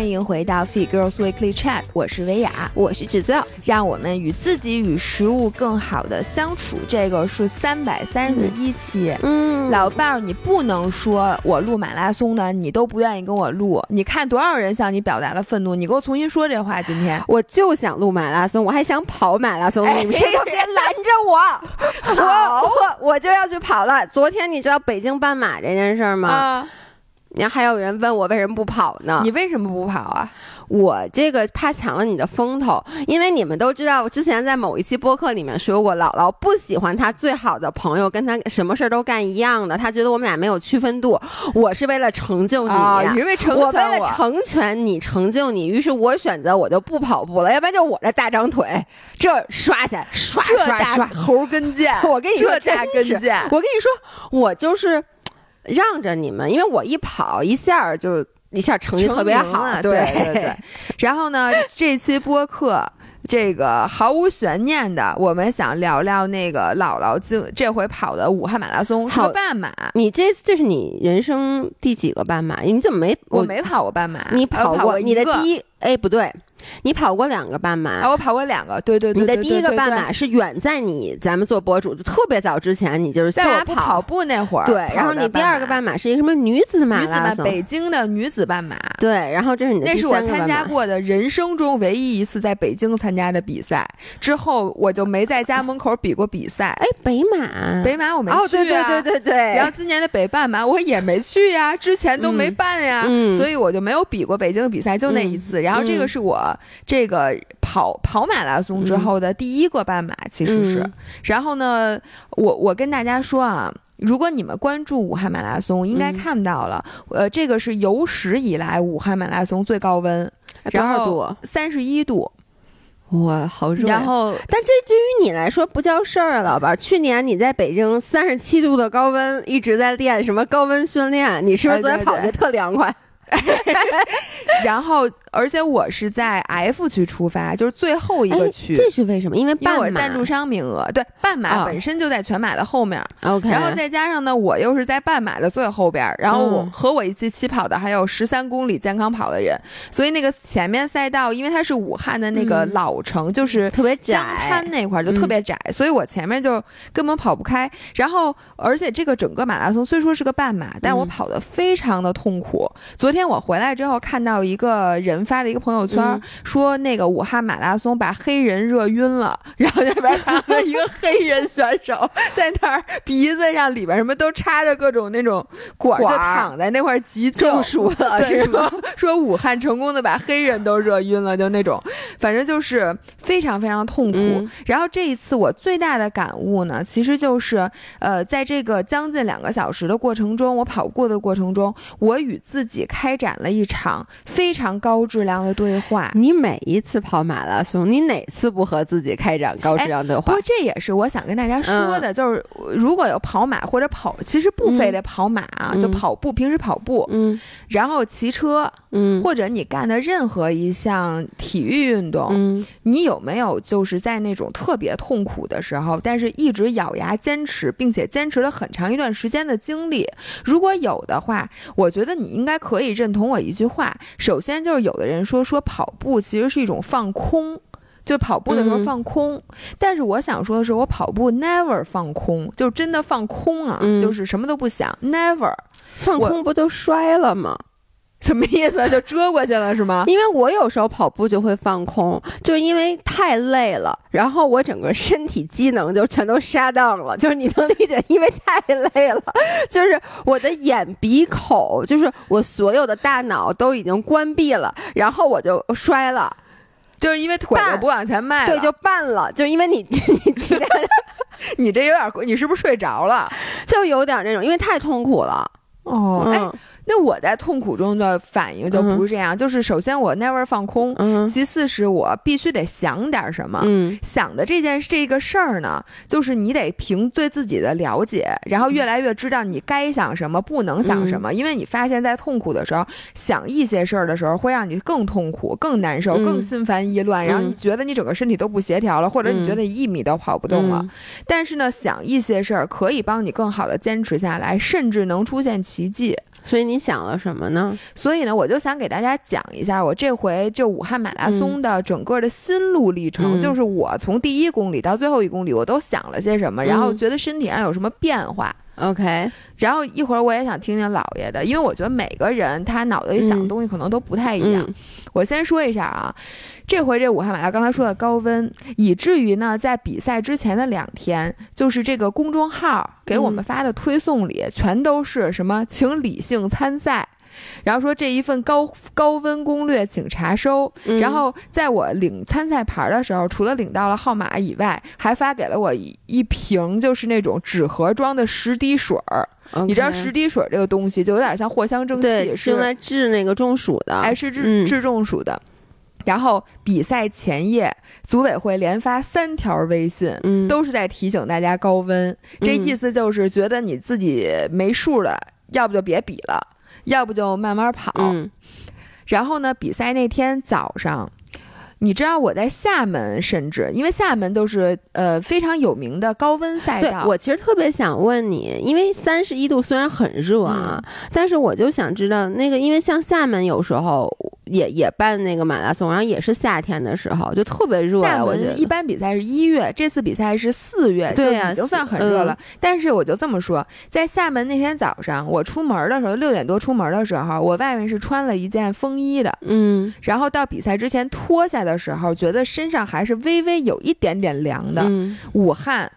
欢迎回到 Fit Girls Weekly Chat，我是薇娅，我是制造，让我们与自己与食物更好的相处。这个是三百三十一期，嗯，老伴儿，你不能说我录马拉松的，你都不愿意跟我录。你看多少人向你表达了愤怒？你给我重新说这话。今天我就想录马拉松，我还想跑马拉松，你们谁都别拦着我。好，我我就要去跑了。昨天你知道北京半马这件事吗？啊，你还有人问我为什么不跑呢？你为什么不跑啊？我这个怕抢了你的风头，因为你们都知道，我之前在某一期播客里面说过，姥姥不喜欢她最好的朋友跟她什么事儿都干一样的，她觉得我们俩没有区分度。我是为了成就你，啊，因为成我为全了成全你，成就你，于是我选择我就不跑步了，要不然就我这大长腿，这刷起来刷刷刷，猴跟腱，我跟你说这大跟腱，我跟你说，我就是让着你们，因为我一跑一下儿就一下成绩特别好，对对对。然后呢，这期播客。这个毫无悬念的，我们想聊聊那个姥姥经这回跑的武汉马拉松，是个半马。你这这是你人生第几个半马？你怎么没我没跑过半马，你我跑过你的第一哎不对，你跑过两个半马。啊，我跑过两个，对对对你的第一个半，马是远在你咱们做博主就特别早之前，你就是在瞎我不跑步那会儿，对，然后你第二个半马是一个什么女子马女子马，拉松？北京的女子半马。对，然后这是你那是我参。加过的人生中唯一一次在北京参加的比赛，之后我就没在家门口比过比赛。哎，北马，北马我没去、啊、哦，对对对对对，然后今年的北半马我也没去呀，之前都没办呀，嗯嗯所以我就没有比过北京的比赛，就那一次。然后这个是我这个跑跑马拉松之后的第一个半马，其实是。嗯然后呢，我我跟大家说啊。如果你们关注武汉马拉松，应该嗯看到了，呃，这个是有史以来武汉马拉松最高温，哎多少度？三十一度，哇，好热呀！然后但这对于你来说不叫事儿啊，老板。去年你在北京三十七度的高温一直在练什么高温训练，你是不是昨天跑的特凉快？然后，而且我是在 F 区出发，就是最后一个区。哎这是为什么？因为因为我半马。赞助商名额，对半马哦。本身就在全马的后面，OK，然后再加上呢，我又是在半马的最后边儿，然后我嗯。和我一起起跑的还有十三公里健康跑的人，所以那个前面赛道，因为它是武汉的那个嗯。老城，就是特别江窄滩，那块儿就特别窄，所以我前面就根本跑不开。然后，而且这个整个马拉松虽说是个半马，但我嗯。跑的非常的痛苦。昨天我回来之后看到一个人发了一个朋友圈，嗯说那个武汉马拉松把黑人热晕了，然后那边看到一个黑人选手 在那儿鼻子上里边什么都插着各种那种管儿，就躺在那块儿急救中暑了是吗？说说武汉成功的把黑人都热晕了，就那种，反正就是非常非常痛苦。嗯然后这一次我最大的感悟呢，其实就是呃，在这个将近两个小时的过程中，我跑过的过程中，我与自己开展了一场非常高质量的对话。你每一次跑马拉松，你哪次不和自己开展高质量对话不过？这也是我想跟大家说的，就是如果有跑马或者跑，其实不非得跑马啊，嗯就跑步，平时跑步，嗯然后骑车，嗯或者你干的任何一项体育运动，嗯你有没有就是在那种特别痛苦的时候，但是一直咬牙坚持，并且坚持了很长一段时间的经历？如果有的话，我觉得你应该可以认同我一句话。首先就是有的人说说跑步其实是一种放空。就跑步的时候嗯放空，但是我想说的是，我跑步 never 放空，就真的放空啊，嗯就是什么都不想，never 放空不都摔了吗？什么意思？就遮过去了是吗？因为我有时候跑步就会放空，就是因为太累了，然后我整个身体机能就全都杀当了，就是你能理解，因为太累了，就是我的眼鼻口，就是我所有的大脑都已经关闭了，然后我就摔了，就是因为腿就不往前迈了，对，就绊了，就因为你 你其他 你这有点，你是不是睡着了？就有点那种，因为太痛苦了，哦哎，嗯那我在痛苦中的反应就不是这样，就是首先我 never 放空，嗯其次是我必须得想点什么。嗯想的这件这个事儿呢，就是你得凭对自己的了解，然后越来越知道你该想什么，不能想什么。因为你发现，在痛苦的时候想一些事儿的时候，会让你更痛苦、更难受、嗯更心烦意乱，然后你觉得你整个身体都不协调了，或者你觉得一米都跑不动了。嗯但是呢，想一些事儿可以帮你更好的坚持下来，甚至能出现奇迹。所以你想了什么呢？所以呢，我就想给大家讲一下我这回就武汉马拉松的整个的心路历程，嗯就是我从第一公里到最后一公里，我都想了些什么，然后嗯觉得身体上有什么变化。OK，然后一会儿我也想听听姥爷的，因为我觉得每个人他脑子里想的嗯东西可能都不太一样。嗯我先说一下啊，这回这武汉马拉刚才说的高温，以至于呢，在比赛之前的两天，就是这个公众号给我们嗯发的推送里，全都是什么请理性参赛。然后说这一份高高温攻略请查收，嗯。然后在我领参赛牌的时候，除了领到了号码以外，还发给了我一一瓶就是那种纸盒装的十滴水儿。你知道十滴水这个东西就有点像藿香正气，是是用来治那个中暑的，哎，是治嗯。治中暑的。然后比赛前夜，组委会连发三条微信，嗯，都是在提醒大家高温。这嗯。意思就是觉得你自己没数了，要不就别比了，要不就慢慢跑。嗯然后呢，比赛那天早上。你知道我在厦门，甚至因为厦门都是呃非常有名的高温赛对道，我其实特别想问你，因为三十一度虽然很热啊，嗯但是我就想知道那个，因为像厦门有时候也也办那个马拉松，然后也是夏天的时候，就特别热呀。厦我一般比赛是一月，这次比赛是四月，对呀就已经算很热了。嗯但是我就这么说，在厦门那天早上，我出门的时候，六点多出门的时候，我外面是穿了一件风衣的，嗯然后到比赛之前脱下的时候，觉得身上还是微微有一点点凉的。嗯，武汉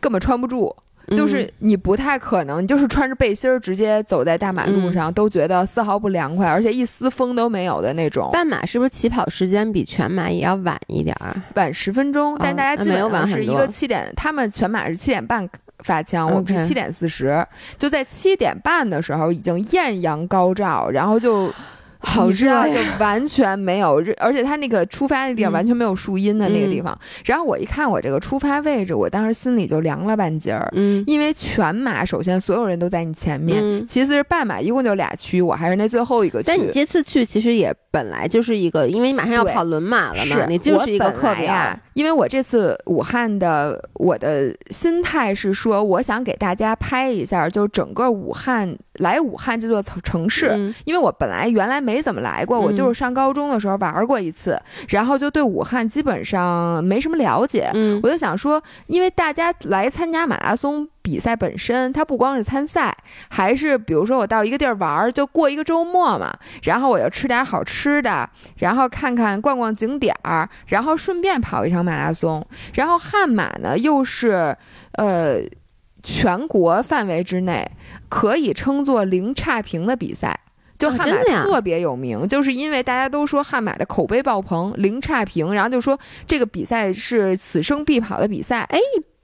根本穿不住。就是你不太可能，就是穿着背心儿直接走在大马嗯路上，都觉得丝毫不凉快，而且一丝风都没有的那种。半马是不是起跑时间比全马也要晚一点儿？晚十分钟，但哦大家基本上是一个七点，他们全马是七点半发枪，我们是七点四十，就在七点半的时候已经艳阳高照，然后就。好热呀就完全没有热，而且它那个出发的地方嗯完全没有树荫的那个地嗯方。然后我一看我这个出发位置，我当时心里就凉了半截儿，嗯因为全马首先所有人都在你前面，嗯其次是半马一共就俩区，我还是那最后一个区。但你这次去其实也本来就是一个，因为你马上要跑轮马了嘛，你就是一个我本课表呀。因为我这次武汉的我的心态是说，我想给大家拍一下，就整个武汉来武汉这座城城市。嗯因为我本来原来没怎么来过，我嗯就是上高中的时候玩过一次，然后就对武汉基本上没什么了解。嗯我就想说，因为大家来参加马拉松比赛本身，它不光是参赛，还是比如说我到一个地儿玩儿，就过一个周末嘛，然后我又吃点好吃的，然后看看逛逛景点儿，然后顺便跑一场马拉松。然后悍马呢，又是呃全国范围之内可以称作零差评的比赛。就啊悍马特别有名，就是因为大家都说悍马的口碑爆棚，零差评，然后就说这个比赛是此生必跑的比赛。哎，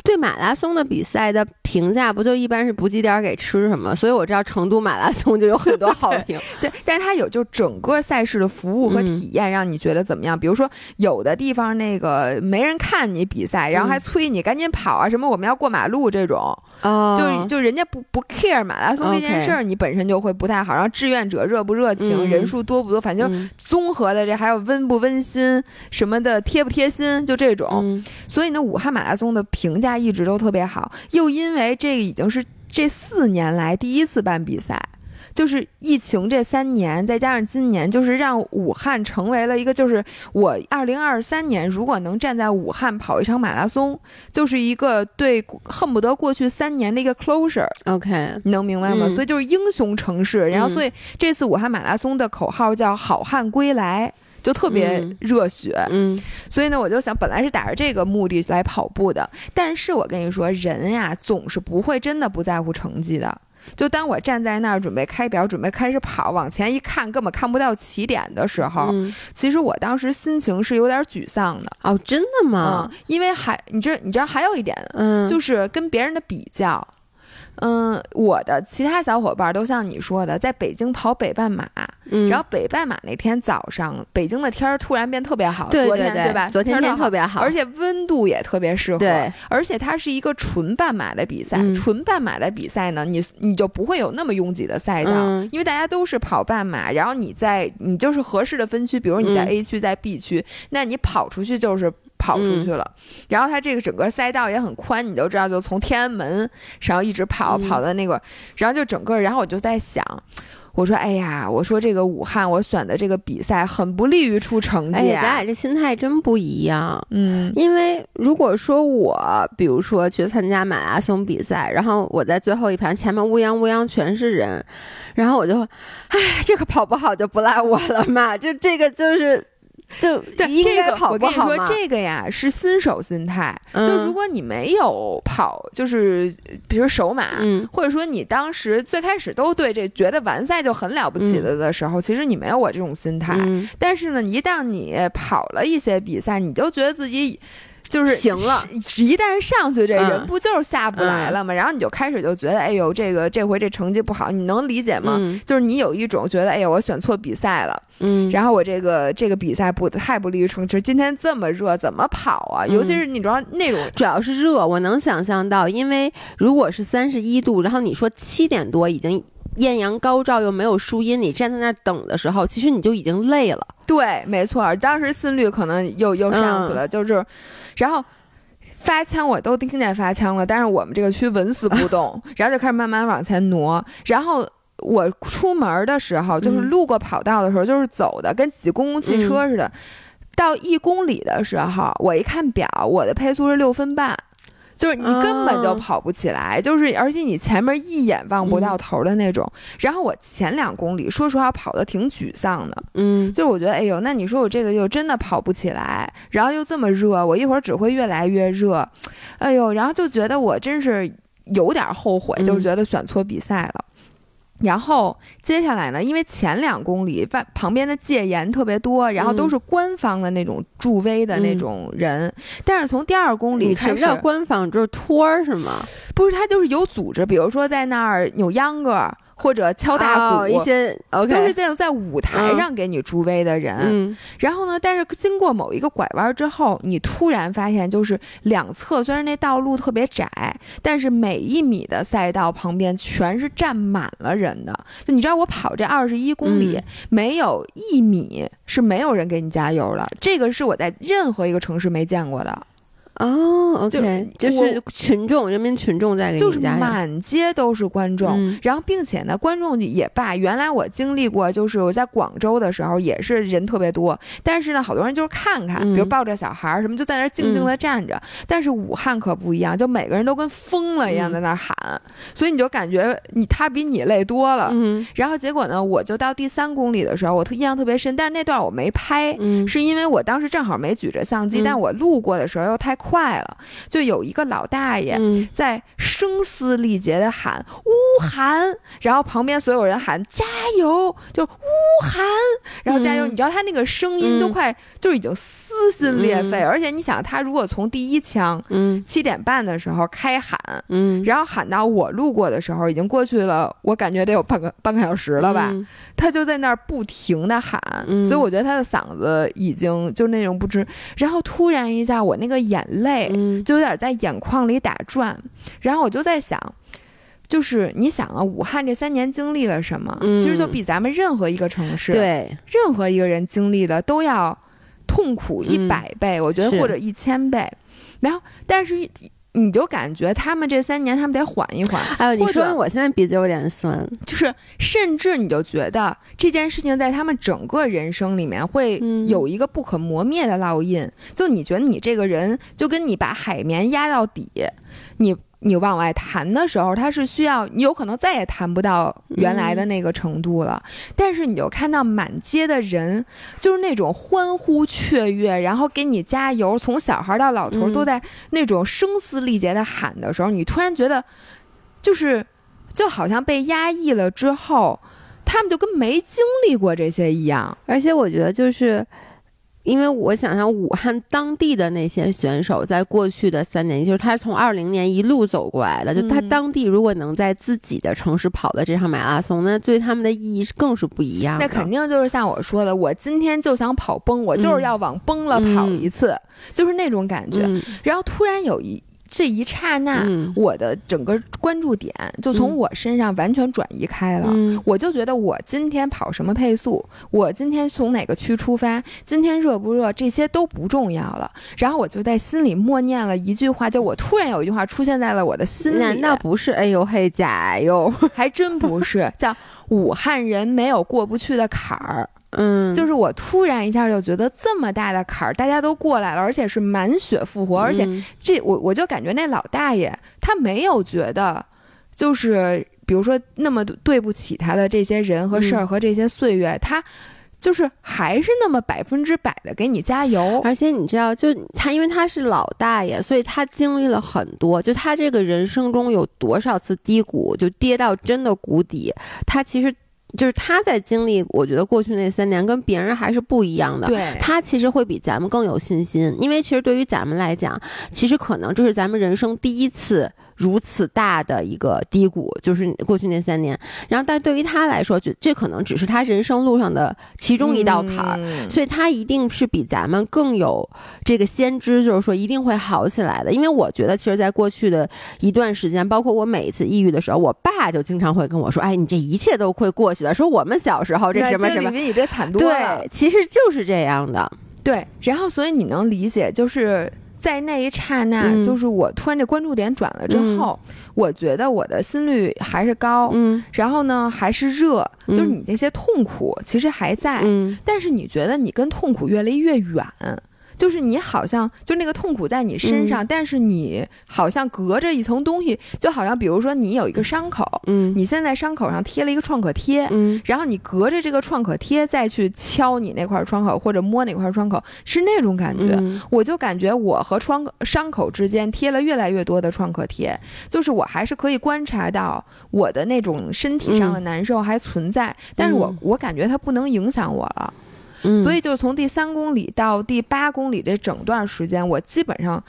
对马拉松的比赛的评价不就一般是补给点儿给吃什么？所以我知道成都马拉松就有很多好评。对，但是它有就整个赛事的服务和嗯体验，让你觉得怎么样？比如说有的地方那个没人看你比赛，然后还嗯催你赶紧跑啊，什么我们要过马路这种，哦，就就人家不不 care 马拉松这件事儿，你本身就会不太好。然后志愿者热不热情，嗯人数多不多，反正嗯综合的这还有温不温馨什么的，贴不贴心，就这种。嗯所以呢，武汉马拉松的评价一直都特别好，又因为这个已经是这四年来第一次办比赛。就是疫情这三年，再加上今年，就是让武汉成为了一个，就是我二零二三年如果能站在武汉跑一场马拉松，就是一个对恨不得过去三年的一个 closure，，OK，你能明白吗？嗯所以就是英雄城市，然后嗯所以这次武汉马拉松的口号叫“好汉归来”，就特别嗯热血。嗯所以呢，我就想，本来是打着这个目的来跑步的，但是我跟你说，人呀，总是不会真的不在乎成绩的。就当我站在那儿准备开表，准备开始跑，往前一看，根本看不到起点的时候，嗯其实我当时心情是有点沮丧的。哦，真的吗嗯？，因为还你知你知道还有一点，嗯，就是跟别人的比较。嗯，我的其他小伙伴都像你说的，在北京跑北半马，嗯然后北半马那天早上，北京的天儿突然变特别好，昨对对对天吧？昨天天儿特别好，而且温度也特别适合。对，而且它是一个纯半马的比赛。嗯纯半马的比赛呢，你你就不会有那么拥挤的赛道，嗯因为大家都是跑半马，然后你在你就是合适的分区，比如你在嗯 A 区，在 B 区，那你跑出去就是跑出去了。然后它这个整个赛道也很宽，你都知道，就从天安门然后一直跑跑到那个，然后就整个，然后我就在想。我说，哎呀，我说这个武汉，我选的这个比赛很不利于出成绩啊。咱俩这心态真不一样。嗯，因为如果说我，比如说去参加马拉松比赛，然后我在最后一排，前面乌泱乌泱全是人，然后我就，哎，这个跑不好就不赖我了嘛。就这个就是。就对这个，我跟你说，这个呀是新手心态。就如果你没有跑，就是比如首马，或者说你当时最开始都对这觉得完赛就很了不起了的时候，其实你没有我这种心态。但是呢，一旦你跑了一些比赛，你就觉得自己。就是行了，一旦上去，这人不就是下不来了吗？然后你就开始就觉得，哎呦，这个这回这成绩不好，你能理解吗？就是你有一种觉得，哎呦，我选错比赛了，嗯，然后我这个这个比赛不太不利于成绩。今天这么热，怎么跑啊？尤其是你知道那种，主要是热，我能想象到，因为如果是三十一度，然后你说七点多已经艳阳高照，又没有树荫，你站在那儿等的时候，其实你就已经累了。对，没错，当时心率可能又又上去了，就是。然后发枪我都听见发枪了，但是我们这个区纹丝不动，然后就开始慢慢往前挪。然后我出门的时候，就是路过跑道的时候，就是走的跟挤公共汽车似的。到一公里的时候，我一看表，我的配速是六分半。就是你根本就跑不起来，就是而且你前面一眼望不到头的那种。然后我前两公里，说实话跑的挺沮丧的，嗯，就是我觉得，哎呦，那你说我这个又真的跑不起来，然后又这么热，我一会儿只会越来越热，哎呦，然后就觉得我真是有点后悔，就是觉得选错比赛了。然后接下来呢？因为前两公里外旁边的戒严特别多，然后都是官方的那种助威的那种人。但是从第二公里开始，什么叫官方？就是托儿是吗？不是，他就是有组织，比如说在那儿扭秧歌。或者敲大鼓，一些都是这种在舞台上给你助威的人。然后呢，但是经过某一个拐弯之后，你突然发现，就是两侧虽然那道路特别窄，但是每一米的赛道旁边全是站满了人的。就你知道，我跑这二十一公里，没有一米是没有人给你加油的。这个是我在任何一个城市没见过的。哦，OK，就是群众，人民群众在给就是满街都是观众，然后并且呢，观众也罢，原来我经历过，就是我在广州的时候也是人特别多，但是呢，好多人就是看看，比如抱着小孩儿什么，就在那儿静静的站着。但是武汉可不一样，就每个人都跟疯了一样在那儿喊，所以你就感觉你他比你累多了。然后结果呢，我就到第三公里的时候，我特印象特别深，但是那段我没拍，是因为我当时正好没举着相机，但我路过的时候又太。快了，就有一个老大爷在声嘶力竭的喊“乌韩”，然后旁边所有人喊“加油”，就“乌韩”，然后加油。你知道他那个声音都快就已经撕心裂肺，而且你想，他如果从第一枪，嗯，七点半的时候开喊，嗯，然后喊到我路过的时候，已经过去了，我感觉得有半个半个小时了吧。他就在那儿不停的喊，所以我觉得他的嗓子已经就那种不知。然后突然一下，我那个眼泪就有点在眼眶里打转。然后我就在想，就是你想啊，武汉这三年经历了什么？其实就比咱们任何一个城市，对任何一个人经历的都要痛苦一百倍，我觉得或者一千倍。然后，但是。你就感觉他们这三年，他们得缓一缓。哎呦，你说我现在鼻子有点酸，就是甚至你就觉得这件事情在他们整个人生里面会有一个不可磨灭的烙印。就你觉得你这个人，就跟你把海绵压到底，你。你往外弹的时候，它是需要你有可能再也弹不到原来的那个程度了。但是你就看到满街的人，就是那种欢呼雀跃，然后给你加油，从小孩到老头都在那种声嘶力竭的喊的时候，你突然觉得，就是就好像被压抑了之后，他们就跟没经历过这些一样。而且我觉得就是。因为我想想武汉当地的那些选手，在过去的三年，就是他从二零年一路走过来的，就他当地如果能在自己的城市跑的这场马拉松，那对他们的意义是更是不一样。那肯定就是像我说的，我今天就想跑崩，我就是要往崩了跑一次，就是那种感觉。然后突然有一这一刹那，嗯我的整个关注点就从嗯我身上完全转移开了。嗯我就觉得我今天跑什么配速，我今天从哪个区出发，今天热不热，这些都不重要了。然后我就在心里默念了一句话，就我突然有一句话出现在了我的心里，难道不是哎呦嘿假哟？还真不是，叫武汉人没有过不去的坎儿。嗯，就是我突然一下就觉得这么大的坎儿，大家都过来了，而且是满血复活，而且嗯这我我就感觉那老大爷他没有觉得，就是比如说那么对不起他的这些人和事儿嗯和这些岁月，他就是还是那么百分之百的给你加油。而且你知道，就他，因为他是老大爷，所以他经历了很多。就他这个人生中有多少次低谷，就跌到真的谷底，他其实就是他在经历。我觉得过去那三年跟别人还是不一样的。对，他其实会比咱们更有信心，因为其实对于咱们来讲，其实可能这是咱们人生第一次如此大的一个低谷，就是过去那三年。然后，但对于他来说，就这可能只是他人生路上的其中一道坎儿。嗯所以他一定是比咱们更有这个先知，就是说一定会好起来的。因为我觉得，其实，在过去的一段时间，包括我每一次抑郁的时候，我爸就经常会跟我说：“哎，你这一切都会过去的。”说我们小时候这什么什么，比你这惨多了。对，其实就是这样的。对，然后所以你能理解，就是在那一刹那，嗯。就是我突然这关注点转了之后，我觉得我的心率还是高，嗯。然后呢还是热，就是嗯你那些痛苦其实还在，嗯。但是你觉得你跟痛苦越离越远。就是你好像就那个痛苦在你身上，但是你好像隔着一层东西，就好像比如说你有一个伤口，嗯。你现在伤口上贴了一个创可贴，嗯。然后你隔着这个创可贴再去敲你那块创口或者摸那块创口，是那种感觉。嗯。我就感觉我和创伤口之间贴了越来越多的创可贴，就是我还是可以观察到我的那种身体上的难受还存在，但是我嗯。我感觉它不能影响我了。所以就从第三公里到第八公里这整段时间，我基本上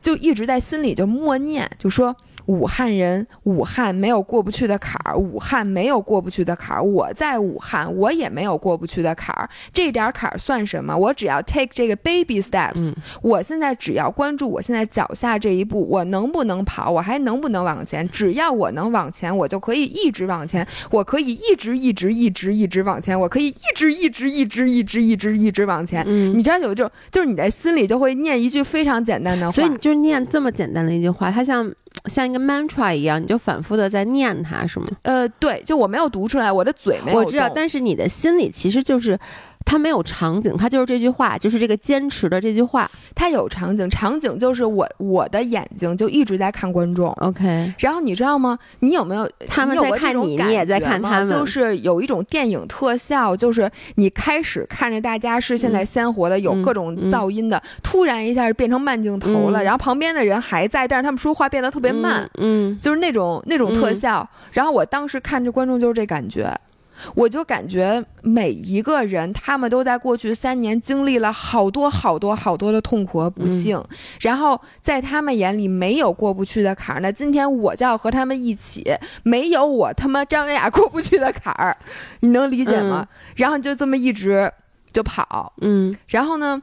就一直在心里就默念，就说。武汉人，武汉没有过不去的坎儿，武汉没有过不去的坎儿。我在武汉，我也没有过不去的坎儿。这点儿坎儿算什么？我只要 take 这个 baby steps，、嗯我现在只要关注我现在脚下这一步，我能不能跑，我还能不能往前？只要我能往前，我就可以一直往前，我可以一直一直一直一直往前，我可以一直一直一直一直一直一直往前。嗯，你知道有这种，就是你在心里就会念一句非常简单的话，所以你就念这么简单的一句话，它像像一个 mantra 一样，你就反复的在念它，是吗？呃，对，就我没有读出来，我的嘴没有我知道，但是你的心里其实就是。它没有场景，它就是这句话，就是这个坚持的这句话。它有场景，场景就是我我的眼睛就一直在看观众。OK，然后你知道吗？你有没有他们在看你，你也在看他们，就是有一种电影特效，就是你开始看着大家是现在鲜活的，有嗯各种嗯噪音的，突然一下变成慢镜头了，嗯然后旁边的人还在，但是他们说话变得特别慢，嗯，就是那种那种特嗯效。然后我当时看着观众就是这感觉。我就感觉每一个人，他们都在过去三年经历了好多好多好多的痛苦和不幸，嗯然后在他们眼里没有过不去的坎儿。那今天我就要和他们一起，没有我他妈张文雅过不去的坎儿，你能理解吗？然后就这么一直就跑，嗯然后呢？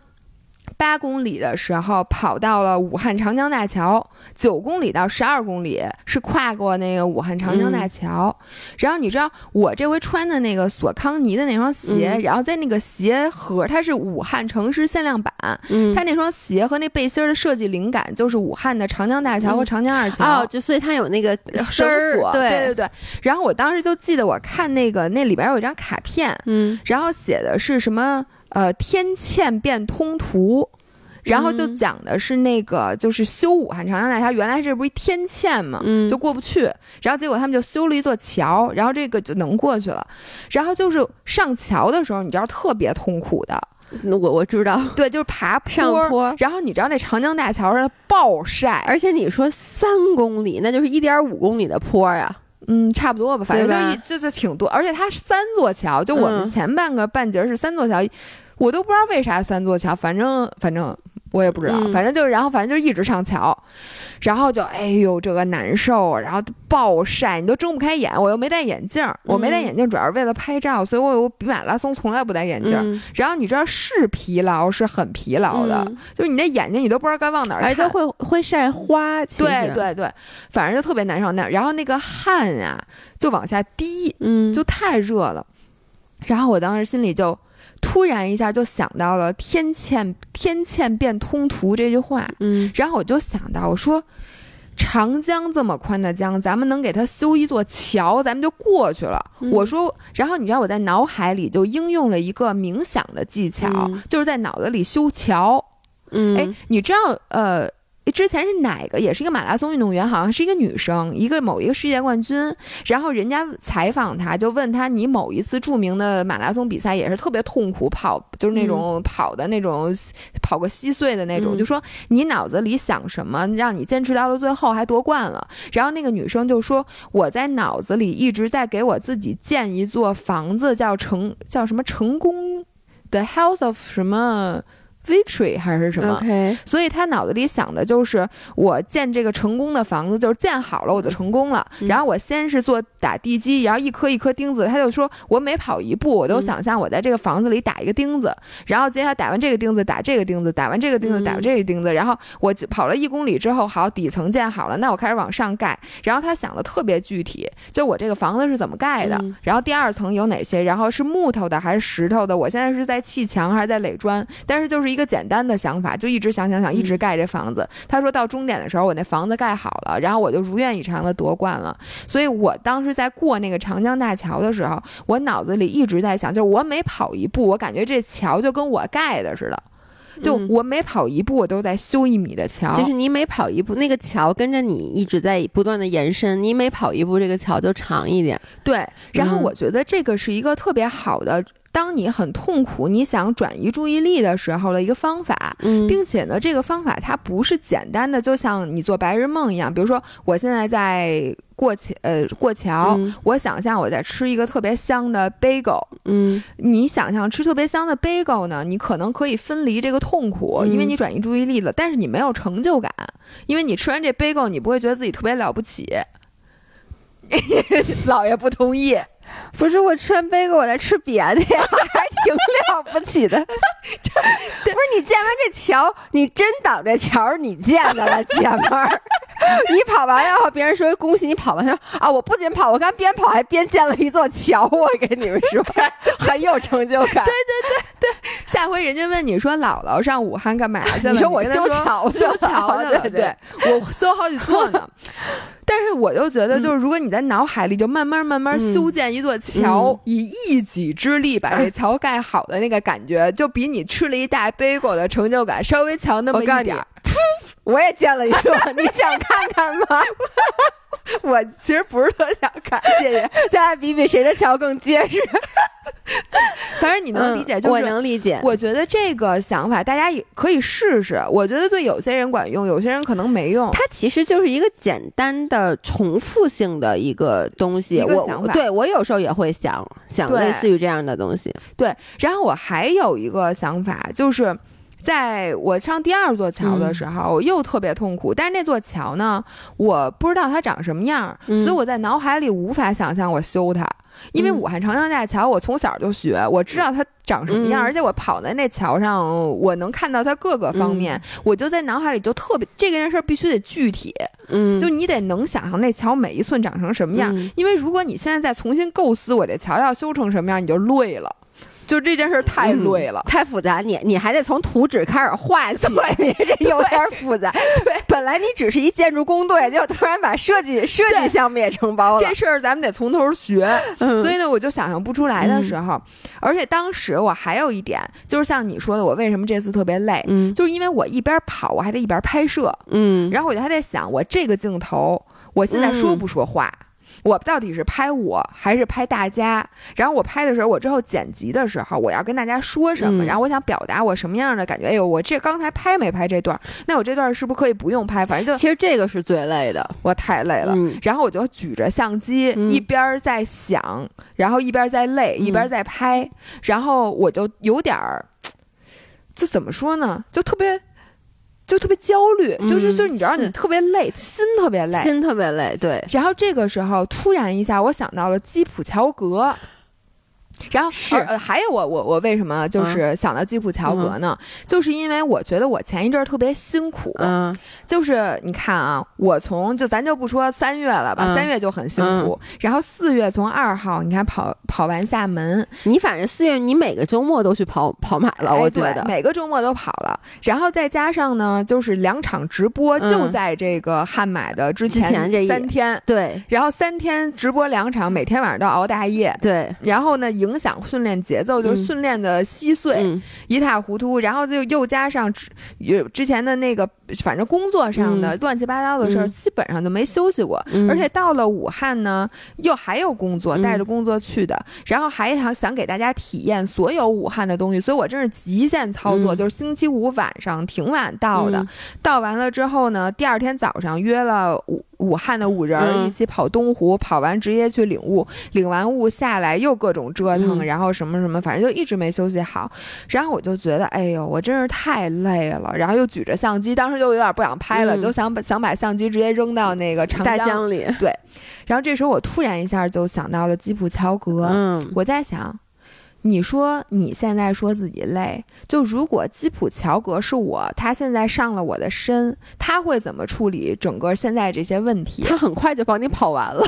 八公里的时候跑到了武汉长江大桥，九公里到十二公里是跨过那个武汉长江大桥。然后你知道我这回穿的那个索康尼的那双鞋，嗯然后在那个鞋盒它是武汉城市限量版，嗯，它那双鞋和那背心儿的设计灵感就是武汉的长江大桥和嗯长江二桥。哦，就所以它有那个绳索，对对对对。然后我当时就记得我看那个那里边有一张卡片，嗯然后写的是什么呃天堑变通途。然后就嗯讲的是那个，就是修武汉长江大桥，原来这不是一天堑嘛，嗯就过不去。然后结果他们就修了一座桥，然后这个就能过去了。然后就是上桥的时候，你知道特别痛苦的，我我知道对，就是爬坡。上坡，然后你知道那长江大桥上暴晒，而且你说三公里，那就是一点五公里的坡呀。嗯，差不多吧，反正就一就是挺多，而且它是三座桥，就我们嗯。前半个半截儿是三座桥，我都不知道为啥三座桥，反正反正我也不知道，嗯。反正就是，然后反正就一直上桥，然后就哎呦这个难受，然后暴晒，你都睁不开眼，我又没戴眼镜儿，我没戴嗯。眼镜主要是为了拍照，所以我我比马拉松从来不戴眼镜然后你知道是疲劳是很疲劳的，嗯。就是你的眼睛你都不知道该往哪儿看，而且会会晒花，对，对对，反正就特别难受那儿，然后那个汗呀就往下滴，嗯，就太热了。然后我当时心里就突然一下就想到了“天堑天堑变通途”这句话，嗯然后我就想到，我说长江这么宽的江，咱们能给它修一座桥，咱们就过去了。嗯我说，然后你知道我在脑海里就应用了一个冥想的技巧，嗯就是在脑子里修桥。嗯，哎，你知道呃？之前是哪个？也是一个马拉松运动员，好像是一个女生，一个某一个世界冠军。然后人家采访她，就问她：“你某一次著名的马拉松比赛也是特别痛苦，跑就是那种跑的那种，跑个稀碎的那种，嗯就说你脑子里想什么，让你坚持到了最后还夺冠了。”然后那个女生就说：“我在脑子里一直在给我自己建一座房子，叫成叫什么成功，The House of 什么 Victory 还是什么。” OK，所以他脑子里想的就是我建这个成功的房子，就是建好了我就成功了。嗯然后我先是做打地基，然后一颗一颗钉子。他就说我每跑一步，我都嗯想象我在这个房子里打一个钉子，然后接下来打完这个钉子，打这个钉子，打完这个钉子，嗯打完这个钉子。然后我跑了一公里之后，好，底层建好了，那我开始往上盖。然后他想的特别具体，就我这个房子是怎么盖的，嗯然后第二层有哪些，然后是木头的还是石头的，我现在是在砌墙还是在垒砖，但是就是一个简单的想法，就一直想想想，一直盖这房子。他说到终点的时候，我那房子盖好了，然后我就如愿以偿的夺冠了。所以我当时在过那个长江大桥的时候，我脑子里一直在想，就是我每跑一步，我感觉这桥就跟我盖的似的。就嗯我每跑一步，我都在修一米的桥。就是你每跑一步，那个桥跟着你一直在不断的延伸，你每跑一步，这个桥就长一点。对，然后嗯我觉得这个是一个特别好的，当你很痛苦，你想转移注意力的时候的一个方法。嗯并且呢，这个方法它不是简单的，就像你做白日梦一样。比如说，我现在在过桥，呃，过桥，嗯我想象我在吃一个特别香的 bagel。嗯你想象吃特别香的 bagel 呢，你可能可以分离这个痛苦，嗯因为你转移注意力了，但是你没有成就感，因为你吃完这 bagel，你不会觉得自己特别了不起。姥爷不同意，不是我吃完贝果，我再吃别的呀，还挺了不起的。不是你建完这桥，你真挡这桥是你建的了，姐们儿。你跑完了后，别人说恭喜你跑完了啊！我不仅跑，我刚边跑还边建了一座桥，我跟你们说，很有成就感。对对对对，下回人家问你说姥姥上武汉干嘛去了？你说我修桥修桥去了，对对我修好几座呢。但是我就觉得，就是如果你在脑海里就慢慢慢慢嗯。修建一座桥，嗯。以一己之力把这桥盖好的那个感觉，就比你吃了一大杯果的成就感稍微强那么一点儿。我也建了一座，你想看看吗？我其实不是特想看，谢谢。咱俩比比谁的桥更结实。反正你能理解，就嗯我能理解。我觉得这个想法大家也可以试试。我觉得对有些人管用，有些人可能没用。它其实就是一个简单的重复性的一个东西。我对我有时候也会想想类似于这样的东西。对，然后我还有一个想法，就是在我上第二座桥的时候，我又特别痛苦。但是那座桥呢，我不知道它长什么样，嗯所以我在脑海里无法想象我修它。因为嗯武汉长江大桥，我从小就学，我知道它长什么样，嗯而且我跑在那桥上，我能看到它各个方面，我就在脑海里就特别这件事儿必须得具体，嗯，就你得能想象那桥每一寸长成什么样。嗯因为如果你现在再重新构思我这桥要修成什么样，你就累了。就这件事儿太累了。太复杂，你你还得从图纸开始画起，你这有点复杂。对，本来你只是一建筑工队，结果突然把设计设计项目也承包了。这事儿咱们得从头学，嗯。所以呢，我就想象不出来的时候，而且当时我还有一点，就是像你说的，我为什么这次特别累，嗯。就是因为我一边跑，我还得一边拍摄，嗯，然后我就还在想，我这个镜头，我现在说不说话？我到底是拍我还是拍大家？然后我拍的时候，我之后剪辑的时候，我要跟大家说什么？嗯然后我想表达我什么样的感觉？哎呦，我这刚才拍没拍这段？那我这段是不是可以不用拍？反正就其实这个是最累的。我太累了。嗯然后我就举着相机，嗯一边儿在想，然后一边儿在累，嗯一边儿在拍，然后我就有点儿，就怎么说呢？就特别就特别焦虑，就是嗯就是你知道你特别累，心特别累。心特别累，对，然后这个时候突然一下，我想到了基普乔格。然后是呃，还有我我我为什么就是想到基普乔格呢？就是因为我觉得我前一阵儿特别辛苦，嗯。就是你看啊，我从就咱就不说三月了吧，嗯三月就很辛苦，然后四月从二号你看跑跑完厦门，你反正四月你每个周末都去跑跑马了，我觉得，每个周末都跑了，然后再加上呢，就是两场直播嗯就在这个汉马的之之前这三天。对。然后三天直播两场，每天晚上都熬大夜，对，然后呢，影响训练节奏，就是嗯。训练的稀碎、嗯。一塌糊涂，然后就又加上之有之前的那个，反正工作上的嗯。乱七八糟的事儿，嗯。基本上就没休息过。嗯。而且到了武汉呢，又还有工作，嗯带着工作去的，然后还想想给大家体验所有武汉的东西，所以我真是极限操作，嗯。就是星期五晚上挺晚到的，嗯。到完了之后呢，第二天早上约了武武汉的五人一起跑东湖，跑完直接去领物，领完物下来又各种折腾，嗯然后什么什么，反正就一直没休息好。然后我就觉得，哎呦，我真是太累了，然后又举着相机，当时就有点不想拍了，嗯就想把想把相机直接扔到那个长大江里，对然后这时候我突然一下就想到了基普乔格，嗯我在想。你说你现在说自己累，就如果基普乔格是我，他现在上了我的身，他会怎么处理整个现在这些问题？他很快就帮你跑完了，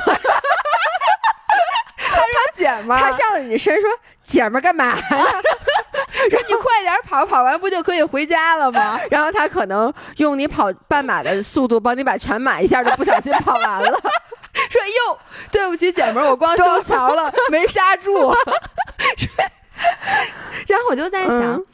姐们他上了你身说：“姐们儿干嘛呀 说你快点跑，跑完不就可以回家了吗？？” 然后他可能用你跑半马的速度帮你把全马一下就不小心跑完了。说哟，对不起，姐们儿，我光修桥了，没刹住。然后我就在想，嗯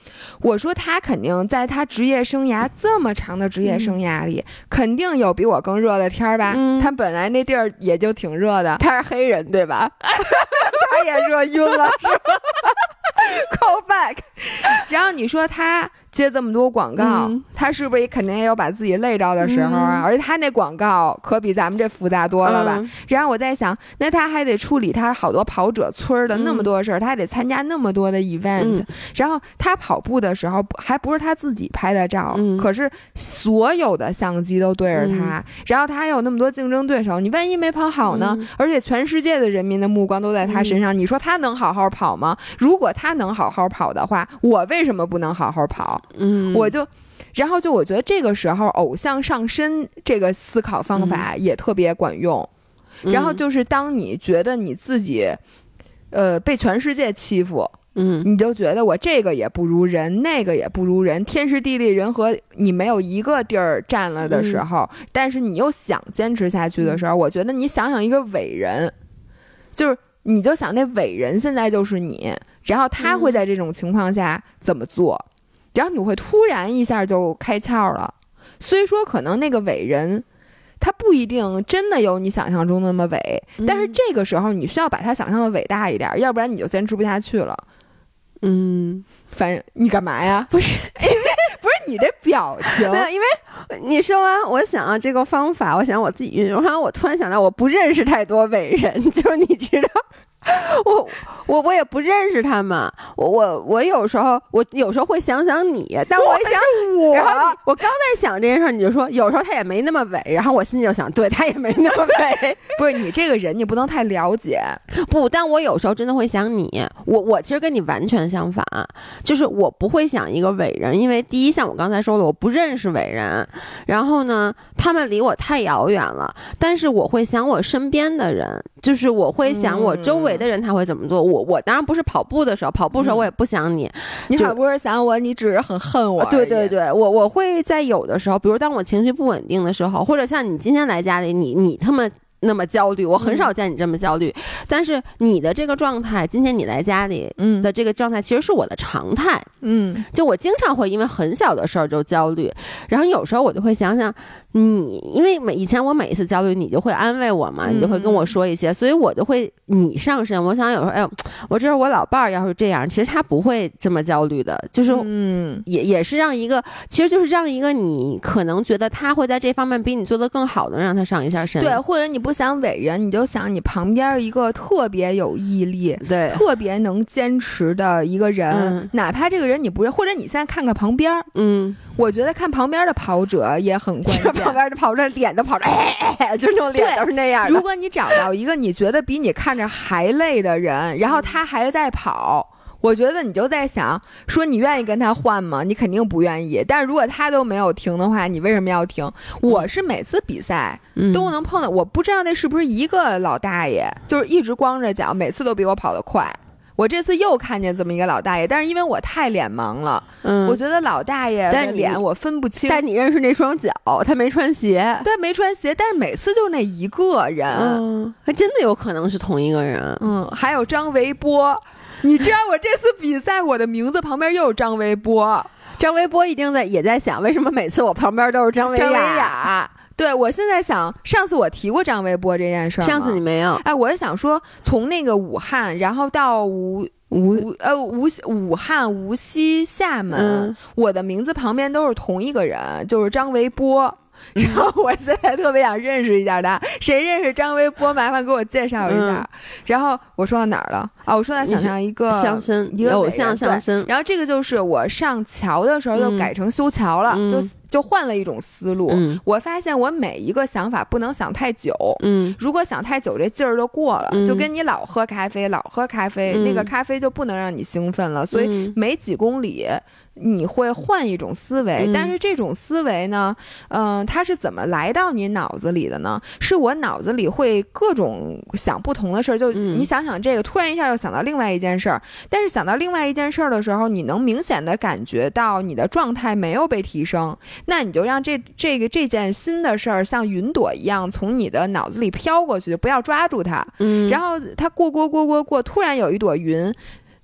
我说他肯定在他职业生涯这么长的职业生涯里，肯定有比我更热的天儿吧？嗯他本来那地儿也就挺热的，他是黑人对吧 他也热晕了。？Call back，然后你说他接这么多广告，嗯他是不是也肯定也有把自己累着的时候啊？嗯而且他那广告可比咱们这复杂多了吧？嗯然后我在想，那他还得处理他好多跑者村儿的那么多事儿，他还得参加那么多的 event，、嗯然后他跑步的时候还不是他自己拍的照，嗯可是所有的相机都对着他，然后他还有那么多竞争对手，你万一没跑好呢？嗯而且全世界的人民的目光都在他身上，你说他能好好跑吗？如果他能好好跑的话，我为什么不能好好跑？嗯。我就。然后就我觉得这个时候偶像上身这个思考方法也特别管用。然后就是当你觉得你自己，呃，被全世界欺负，嗯。你就觉得我这个也不如人，那个也不如人，天时地利人和，你没有一个地儿占了的时候，但是你又想坚持下去的时候，我觉得你想想一个伟人，就是你就想那伟人现在就是你，然后他会在这种情况下怎么做，然后你会突然一下就开窍了。虽说可能那个伟人。他不一定真的有你想象中那么伟，但是这个时候你需要把他想象的伟大一点，要不然你就坚持不下去了。嗯，反正你干嘛呀？不是，因为不是你这表情没有，因为你说完，我想啊，这个方法，我想我自己运用，然后我突然想到，我不认识太多伟人，就是你知道。我我我也不认识他们，我我我有时候我有时候会想想你，但我一想我然后我刚在想这件事儿，你就说有时候他也没那么伟，然后我心里就想，对他也没那么 伟，不是你这个人，你不能太了解。不，但我有时候真的会想你，我我其实跟你完全相反，就是我不会想一个伟人，因为第一，像我刚才说的，我不认识伟人，然后呢，他们离我太遥远了，但是我会想我身边的人，就是我会想我周围的人他会怎么做，我我当然不是跑步的时候，跑步的时候我也不想你，嗯你好不是想我，你只是很恨我。对对，对，我我会在有的时候，比如当我情绪不稳定的时候，或者像你今天来家里，你你他妈那么焦虑，我很少见你这么焦虑。但是你的这个状态，今天你来家里嗯的这个状态，其实是我的常态。嗯就我经常会因为很小的事儿就焦虑，然后有时候我就会想想你，因为每以前我每一次焦虑，你就会安慰我嘛，你就会跟我说一些，所以我就会你上身。我想有时候，哎呦，我这是我老伴儿要是这样，其实他不会这么焦虑的，就是嗯也也是让一个，其实就是让一个你可能觉得他会在这方面比你做得更好的，让他上一下身。对，或者你不想伟人，你就想你旁边一个特别有毅力、对，特别能坚持的一个人，嗯哪怕这个人你不认，或者你现在看看旁边儿，嗯，我觉得看旁边的跑者也很关键 旁。边的跑着脸都跑着，哎哎哎，就那种脸都是那样的。如果你找到一个你觉得比你看着还累的人，然后他还在跑。我觉得你就在想，说你愿意跟他换吗？你肯定不愿意。但是如果他都没有停的话，你为什么要停？我是每次比赛嗯都能碰到，我不知道那是不是一个老大爷，就是一直光着脚，每次都比我跑得快。我这次又看见这么一个老大爷，但是因为我太脸盲了，嗯，我觉得老大爷的脸我分不清。但你认识那双脚，他没穿鞋。但没穿鞋，但是每次就是那一个人。嗯，还真的有可能是同一个人。嗯，还有张维波，你知道我这次比赛，我的名字旁边又有张微波、张微波一定在也在想，为什么每次我旁边都是张维张维雅？对，我现在想，上次我提过张微波这件事儿上次你没有，哎，我是想说，从那个武汉，然后到无无无呃无锡武汉、无锡、厦门，嗯我的名字旁边都是同一个人，就是张维波。然后我现在特别想认识一下他，谁认识张微波，麻烦给我介绍一下。嗯然后我说到哪儿了？啊，我说到想象一个相声一个偶像伟人对上身，然后这个就是我上桥的时候就嗯改成修桥了，嗯就就换了一种思路。嗯我发现我每一个想法不能想太久，嗯如果想太久，这劲儿就过了，嗯就跟你老喝咖啡，老喝咖啡，嗯那个咖啡就不能让你兴奋了。所以嗯每几公里你会换一种思维，嗯。但是这种思维呢，嗯、它是怎么来到你脑子里的呢？是我脑子里会各种想不同的事儿，就嗯。你想想这个，突然一下又想到另外一件事儿，但是想到另外一件事儿的时候，你能明显的感觉到你的状态没有被提升，那你就让这这个这件新的事儿像云朵一样从你的脑子里飘过去，就不要抓住它。嗯，然后它过过过过过，突然有一朵云，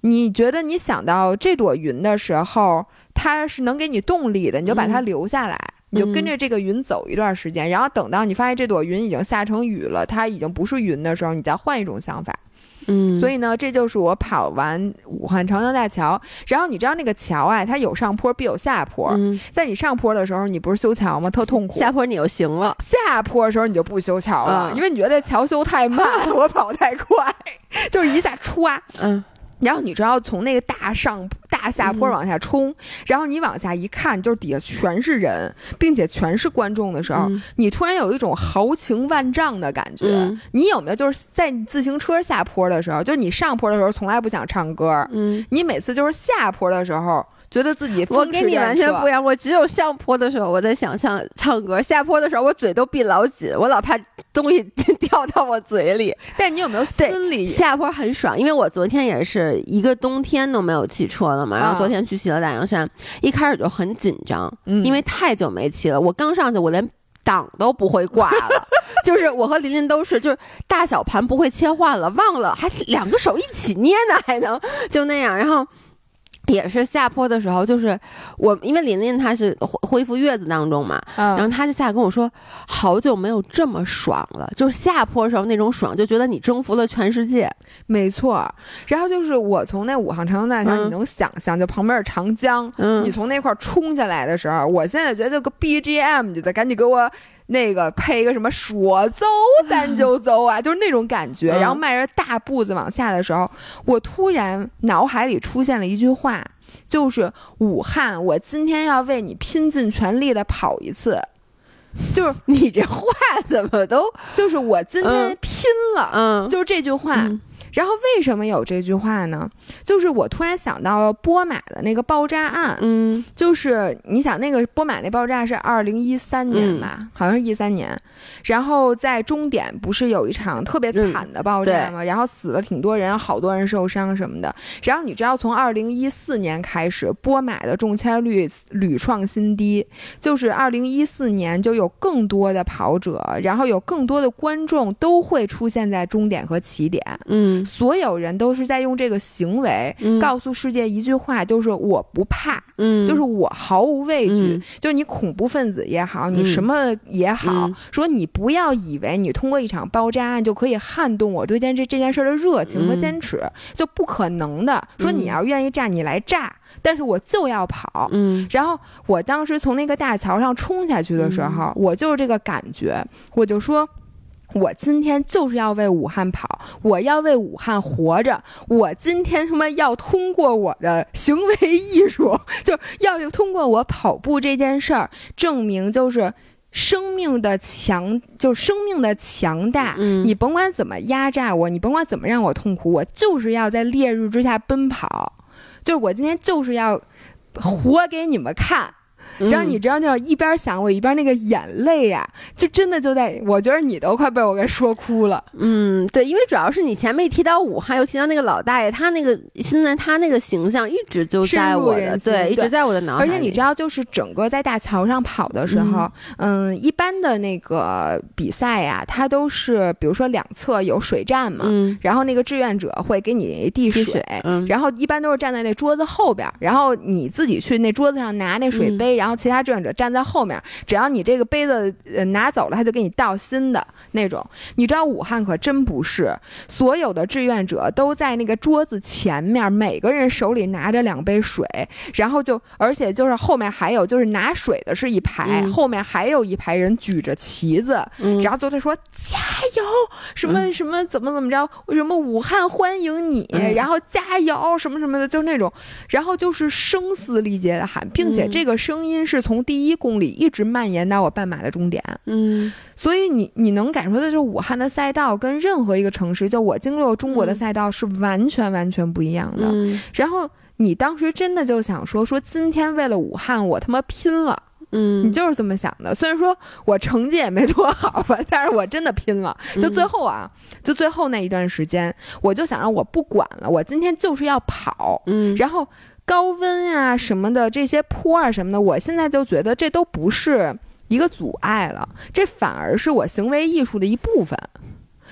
你觉得你想到这朵云的时候，它是能给你动力的，你就把它嗯留下来。你就跟着这个云走一段时间，然后等到你发现这朵云已经下成雨了，它已经不是云的时候，你再换一种想法。嗯，所以呢，这就是我跑完武汉长江大桥。然后你知道那个桥啊，它有上坡必有下坡。嗯，在你上坡的时候，你不是修桥吗？特痛苦。下坡你就行了，下坡的时候你就不修桥了，嗯因为你觉得桥修太慢，我跑太快，就是一下歘。嗯然后你知道从那个大上大下坡嗯往下冲，然后你往下一看，就是底下全是人，并且全是观众的时候，嗯你突然有一种豪情万丈的感觉。嗯你有没有就是在自行车下坡的时候，就是你上坡的时候从来不想唱歌，嗯。你每次就是下坡的时候觉得自己我跟你完全不一样，我只有上坡的时候我在想唱唱歌，下坡的时候我嘴都闭老紧，我老怕东西 掉到我嘴里。但你有没有心里下坡很爽，因为我昨天也是一个冬天都没有骑车了嘛，然后啊昨天去骑了大洋山，一开始就很紧张，嗯因为太久没骑了，我刚上去我连档都不会挂了。就是我和琳琳都是，就是大小盘不会切换了，忘了还两个手一起捏呢，还能就那样，然后。也是下坡的时候，就是我，因为琳琳她是恢恢复月子当中嘛，嗯然后她就下来跟我说，好久没有这么爽了，就是下坡的时候那种爽，就觉得你征服了全世界。没错，然后就是我从那武汉长江大桥，嗯你能想象，就旁边是长江，嗯你从那块儿冲下来的时候，我现在觉得个 BGM 你得赶紧给我那个配一个什么说走咱就走啊，就是那种感觉。嗯然后迈着大步子往下的时候，我突然脑海里出现了一句话，就是武汉，我今天要为你拼尽全力的跑一次。就是你这话怎么都就是我今天嗯拼了，嗯就是这句话。嗯然后为什么有这句话呢？就是我突然想到了波马的那个爆炸案，嗯就是你想那个波马那爆炸是二零一三年吧，嗯好像是一三年，然后在终点不是有一场特别惨的爆炸吗？然后死了挺多人，好多人受伤什么的。然后你知道从二零一四年开始，波马的中签率屡创新低，就是二零一四年就有更多的跑者，然后有更多的观众都会出现在终点和起点。嗯所有人都是在用这个行为嗯告诉世界一句话，就是我不怕，嗯，就是我毫无畏惧。嗯就你恐怖分子也好，你嗯什么也好，嗯说你不要以为你通过一场爆炸案就可以撼动我对这件这这件事儿的热情和嗯坚持，就不可能的。说你嗯要是愿意炸，你来炸，但是我就要跑。嗯然后我当时从那个大桥上冲下去的时候，我就是这个感觉，我就说。我今天就是要为武汉跑，我要为武汉活着。我今天他妈要通过我的行为艺术，就是要通过我跑步这件事儿，证明就是生命的强，就是生命的强大。你甭管怎么压榨我，你甭管怎么让我痛苦，我就是要在烈日之下奔跑。就是我今天就是要活给你们看。然后你知道那种一边想我一边那个眼泪呀、就真的就在，我觉得你都快被我给说哭了。嗯，对，因为主要是你前面一提到武汉，又提到那个老大爷，他那个现在他那个形象一直就在我的对，一直在我的脑海里。而且你知道，就是整个在大桥上跑的时候，嗯一般的那个比赛呀、它都是比如说两侧有水站嘛，嗯，然后那个志愿者会给你递水。水，嗯，然后一般都是站在那桌子后边儿，然后你自己去那桌子上拿那水嗯杯，然后其他志愿者站在后面，只要你这个杯子呃拿走了，他就给你倒新的那种。你知道武汉可真不是，所有的志愿者都在那个桌子前面，每个人手里拿着两杯水，然后就而且就是后面还有就是拿水的是一排，嗯后面还有一排人举着旗子，嗯然后就在说加油，什么什么怎么怎么着，什么武汉欢迎你，嗯然后加油什么什么的，就那种，然后就是声嘶力竭的喊，并且嗯这个声音是从第一公里一直蔓延到我半马的终点，嗯所以你你能感受到，就是武汉的赛道跟任何一个城市，就我经历过中国的嗯赛道是完全完全不一样的。嗯然后你当时真的就想说，说今天为了武汉，我他妈拼了。嗯，你就是这么想的。虽然说我成绩也没多好吧，但是我真的拼了。就最后啊，就最后那一段时间，我就想让我不管了，我今天就是要跑。嗯，然后高温啊什么的这些坡啊什么的，我现在就觉得这都不是一个阻碍了，这反而是我行为艺术的一部分。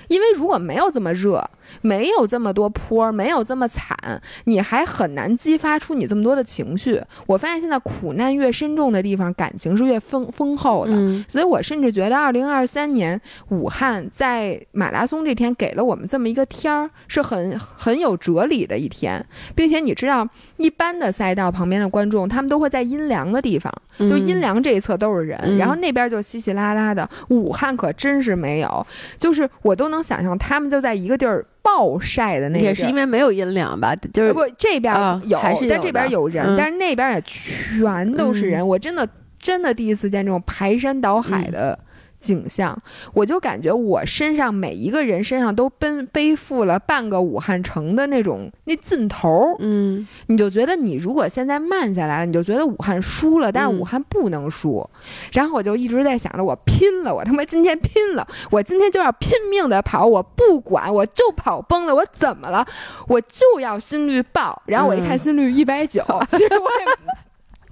因为如果没有这么热，没有这么多坡，没有这么惨，你还很难激发出你这么多的情绪。我发现现在苦难越深重的地方，感情是越丰丰厚的。嗯所以我甚至觉得，二零二三年武汉在马拉松这天给了我们这么一个天儿，是很很有哲理的一天，并且你知道，一般的赛道旁边的观众，他们都会在阴凉的地方，就阴凉这一侧都是人，嗯。然后那边就稀稀拉拉的。武汉可真是没有，就是我都能想象他们就在一个地儿暴晒的那个，也是因为没有阴凉吧，就是呃不，这边啊有，但这边的有人，嗯。但是那边也全都是人。我真的真的第一次见这种排山倒海嗯。的景象，我就感觉我身上每一个人身上都背背负了半个武汉城的那种那劲头儿。嗯你就觉得你如果现在慢下来了，你就觉得武汉输了，但是嗯武汉不能输。然后我就一直在想着，我拼了，我他妈今天拼了，我今天就要拼命的跑，我不管，我就跑崩了，我怎么了？我就要心率爆。然后我一看嗯心率一百九，其实我也。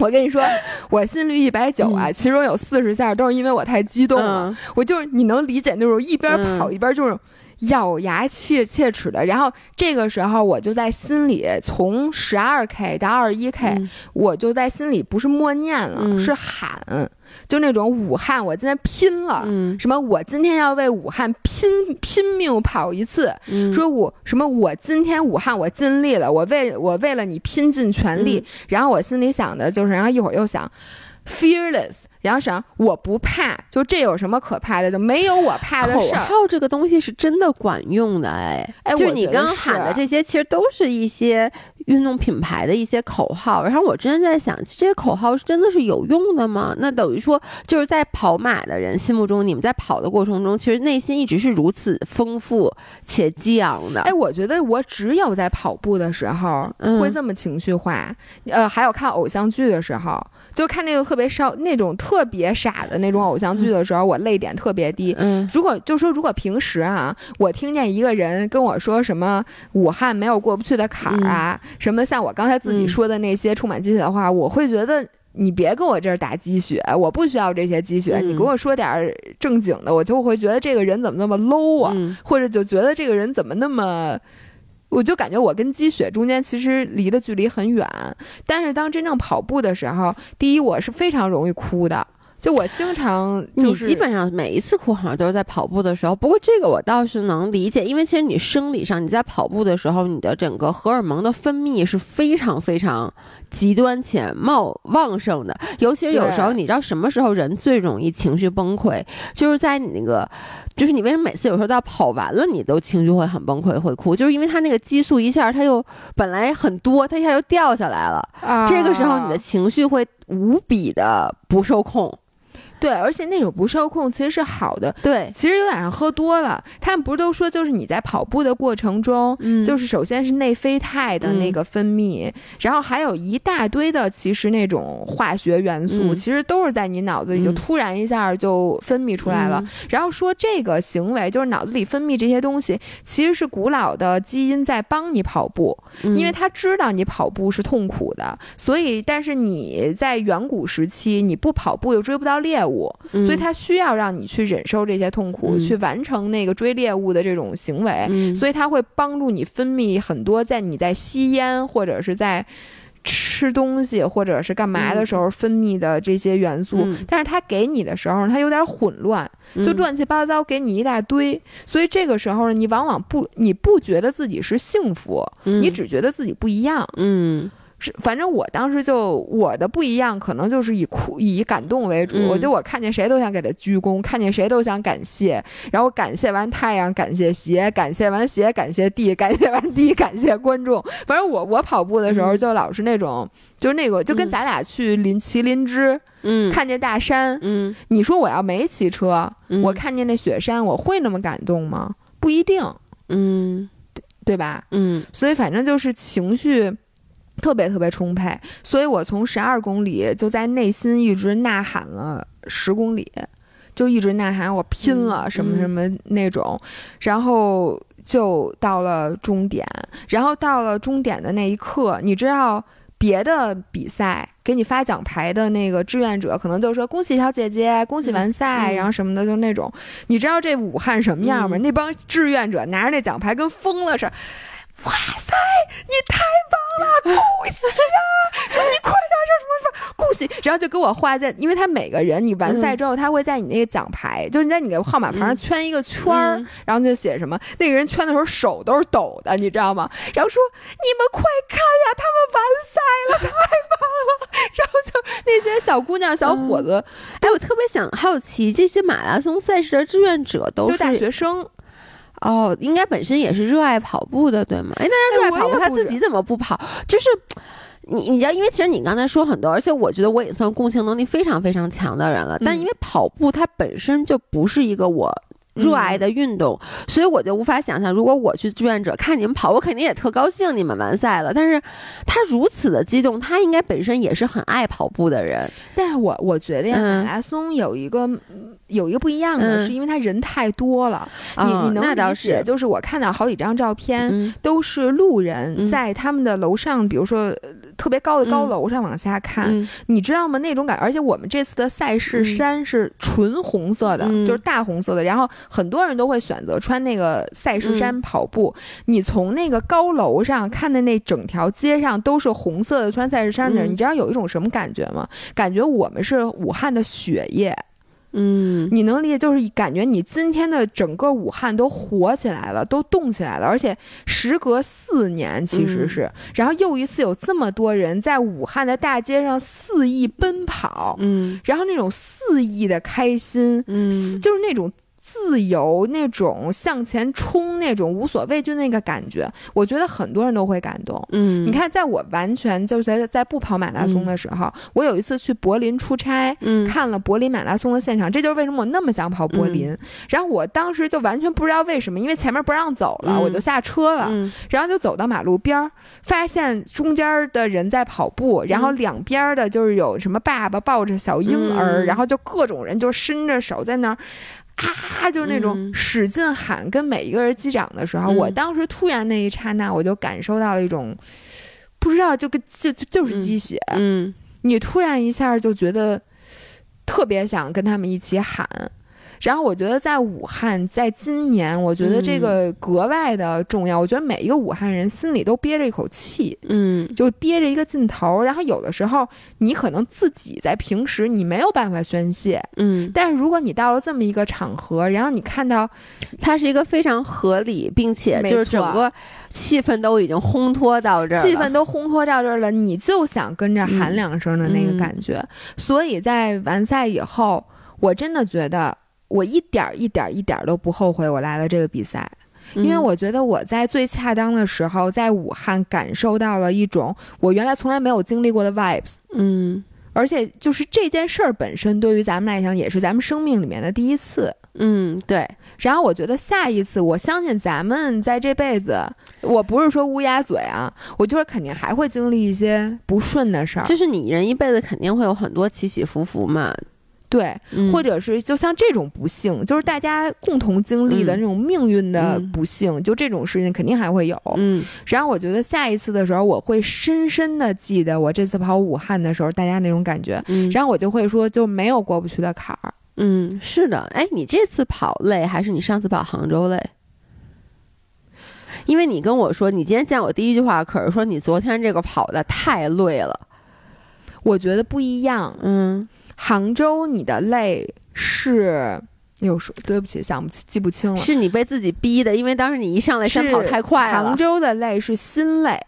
我跟你说，我心率一百九啊，其中有四十下都是因为我太激动了。嗯。我就是你能理解那种一边跑嗯一边就是咬牙切切齿的，然后这个时候我就在心里从十二 k 到二十一 k，、嗯我就在心里不是默念了，嗯是喊，就那种武汉，我今天拼了。嗯什么？我今天要为武汉拼拼命跑一次。嗯说我什么？我今天武汉我尽力了，我为我为了你拼尽全力。嗯然后我心里想的就是，然后一会儿又想 fearless，然后想我不怕，就这有什么可怕的？就没有我怕的事儿。号这个东西是真的管用的，哎，哎就是你刚刚喊的这些，其实都是一些运动品牌的一些口号。然后我之前在想，这些口号是真的是有用的吗？那等于说，就是在跑马的人心目中，你们在跑的过程中，其实内心一直是如此丰富且激昂的。哎，我觉得我只有在跑步的时候嗯会这么情绪化，呃，还有看偶像剧的时候，就看那个特别烧、那种特别傻的那种偶像剧的时候，我泪点特别低。嗯如果就说，如果平时啊，我听见一个人跟我说什么武汉没有过不去的坎儿啊，什么像我刚才自己嗯说的那些充满鸡血的话，我会觉得。你别跟我这儿打鸡血，我不需要这些鸡血。嗯你给我说点儿正经的，我就会觉得这个人怎么那么 low 啊，嗯或者就觉得这个人怎么那么，我就感觉我跟鸡血中间其实离的距离很远。但是当真正跑步的时候，第一我是非常容易哭的。就我经常，你基本上每一次哭好像都是在跑步的时候。不过这个我倒是能理解，因为其实你生理上你在跑步的时候，你的整个荷尔蒙的分泌是非常非常极端且茂旺盛的。尤其是有时候，你知道什么时候人最容易情绪崩溃？就是在你那个，就是你为什么每次有时候到跑完了，你都情绪会很崩溃，会哭？就是因为他那个激素一下，他又本来很多，他一下又掉下来了。啊，这个时候你的情绪会无比的不受控。对，而且那种不受控其实是好的。对，其实有点像喝多了。他们不是都说，就是你在跑步的过程中，嗯，就是首先是内啡肽的那个分泌，然后还有一大堆的其实那种化学元素，其实都是在你脑子里就突然一下就分泌出来了。然后说这个行为就是脑子里分泌这些东西，其实是古老的基因在帮你跑步，因为他知道你跑步是痛苦的，所以但是你在远古时期你不跑步又追不到猎物。物，所以他需要让你去忍受这些痛苦，去完成那个追猎物的这种行为，所以他会帮助你分泌很多在你在吸烟或者是在吃东西或者是干嘛的时候分泌的这些元素。但是他给你的时候，他有点混乱，就乱七八糟给你一大堆，所以这个时候呢，你往往不你不觉得自己是幸福，你只觉得自己不一样。嗯。是，反正我当时就我的不一样，可能就是以哭以感动为主。我就我看见谁都想给他鞠躬，看见谁都想感谢。然后感谢完太阳，感谢鞋，感谢完鞋，感谢地，感谢完地，感谢观众。反正我我跑步的时候就老是那种，就是那个就跟咱俩去林骑林芝，嗯，看见大山，嗯，你说我要没骑车，我看见那雪山，我会那么感动吗？不一定，嗯，对吧？嗯，所以反正就是情绪。特别特别充沛，所以我从十二公里就在内心一直呐喊了十公里，就一直呐喊我拼了什么什么那种，然后就到了终点，然后到了终点的那一刻，你知道别的比赛给你发奖牌的那个志愿者可能就说恭喜小姐姐，恭喜完赛，然后什么的就那种，你知道这武汉什么样吗？那帮志愿者拿着那奖牌跟疯了似的。哇塞，你太棒了，恭喜啊！说你快点，说什么什么恭喜，然后就给我画在，因为他每个人你完赛之后，他会在你那个奖牌，就是你在你的号码牌上圈一个圈儿，然后就写什么，那个人圈的时候手都是抖的，你知道吗？然后说你们快看呀，他们完赛了，太棒了！然后就那些小姑娘、小伙子，哎，我特别想好奇，这些马拉松赛事的志愿者都是大学生。哦，应该本身也是热爱跑步的，对吗？哎，那他热爱跑步，他自己怎么不跑？就是你，你知道，因为其实你刚才说很多，而且我觉得我也算共情能力非常非常强的人了。但因为跑步它本身就不是一个我。热爱的运动，所以我就无法想象，如果我去志愿者看你们跑，我肯定也特高兴你们完赛了。但是他如此的激动，他应该本身也是很爱跑步的人。但是我我觉得呀，马拉松有一个有一个不一样的，是因为他人太多了。你你能理解？就是我看到好几张照片，都是路人在他们的楼上，比如说特别高的高楼上往下看，你知道吗？那种感，而且我们这次的赛事山是纯红色的，就是大红色的，然后。很多人都会选择穿那个赛事衫跑步。你从那个高楼上看的那整条街上都是红色的穿赛事衫的人，你知道有一种什么感觉吗？感觉我们是武汉的血液。嗯，你能理解？就是感觉你今天的整个武汉都火起来了，都动起来了，而且时隔四年，其实是，然后又一次有这么多人在武汉的大街上肆意奔跑。嗯，然后那种肆意的开心，嗯，就是那种。自由那种向前冲那种无所畏惧那个感觉，我觉得很多人都会感动。嗯，你看，在我完全就是在在不跑马拉松的时候，我有一次去柏林出差，嗯，看了柏林马拉松的现场，这就是为什么我那么想跑柏林。然后我当时就完全不知道为什么，因为前面不让走了，我就下车了，然后就走到马路边儿，发现中间的人在跑步，然后两边的就是有什么爸爸抱着小婴儿，然后就各种人就伸着手在那儿。啊，就是那种使劲喊，跟每一个人击掌的时候，我当时突然那一刹那，我就感受到了一种不知道，就跟就就是鸡血。嗯，你突然一下就觉得特别想跟他们一起喊，然后我觉得在武汉，在今年，我觉得这个格外的重要。我觉得每一个武汉人心里都憋着一口气，嗯就憋着一个劲头。然后有的时候，你可能自己在平时你没有办法宣泄，嗯，但是如果你到了这么一个场合，然后你看到它是一个非常合理，并且就是整个气氛都已经烘托到这儿，气氛都烘托到这儿了，你就想跟着喊嗯两声的那个嗯感觉。所以在完赛以后，我真的觉得我一点儿一点儿一点儿都不后悔我来了这个比赛。嗯，因为我觉得我在最恰当的时候，在武汉感受到了一种我原来从来没有经历过的 vibes，嗯。而且就是这件事儿本身对于咱们来讲也是咱们生命里面的第一次。嗯对，然后我觉得下一次，我相信咱们在这辈子，我不是说乌鸦嘴啊，我就是肯定还会经历一些不顺的事儿，就是你人一辈子肯定会有很多起起伏伏嘛，对，嗯或者是就像这种不幸，就是大家共同经历的嗯那种命运的嗯不幸，就这种事情肯定还会有。嗯然后我觉得下一次的时候，我会深深的记得我这次跑武汉的时候，大家那种感觉。嗯，然后我就会说，就没有过不去的坎儿。嗯是的，哎，你这次跑累还是你上次跑杭州累？因为你跟我说，你今天见我第一句话可是说你昨天这个跑的太累了，我觉得不一样。嗯杭州你的累是，又说对不起，想不起记不清了。是你被自己逼的，因为当时你一上来先是跑太快了杭，州的累是心累，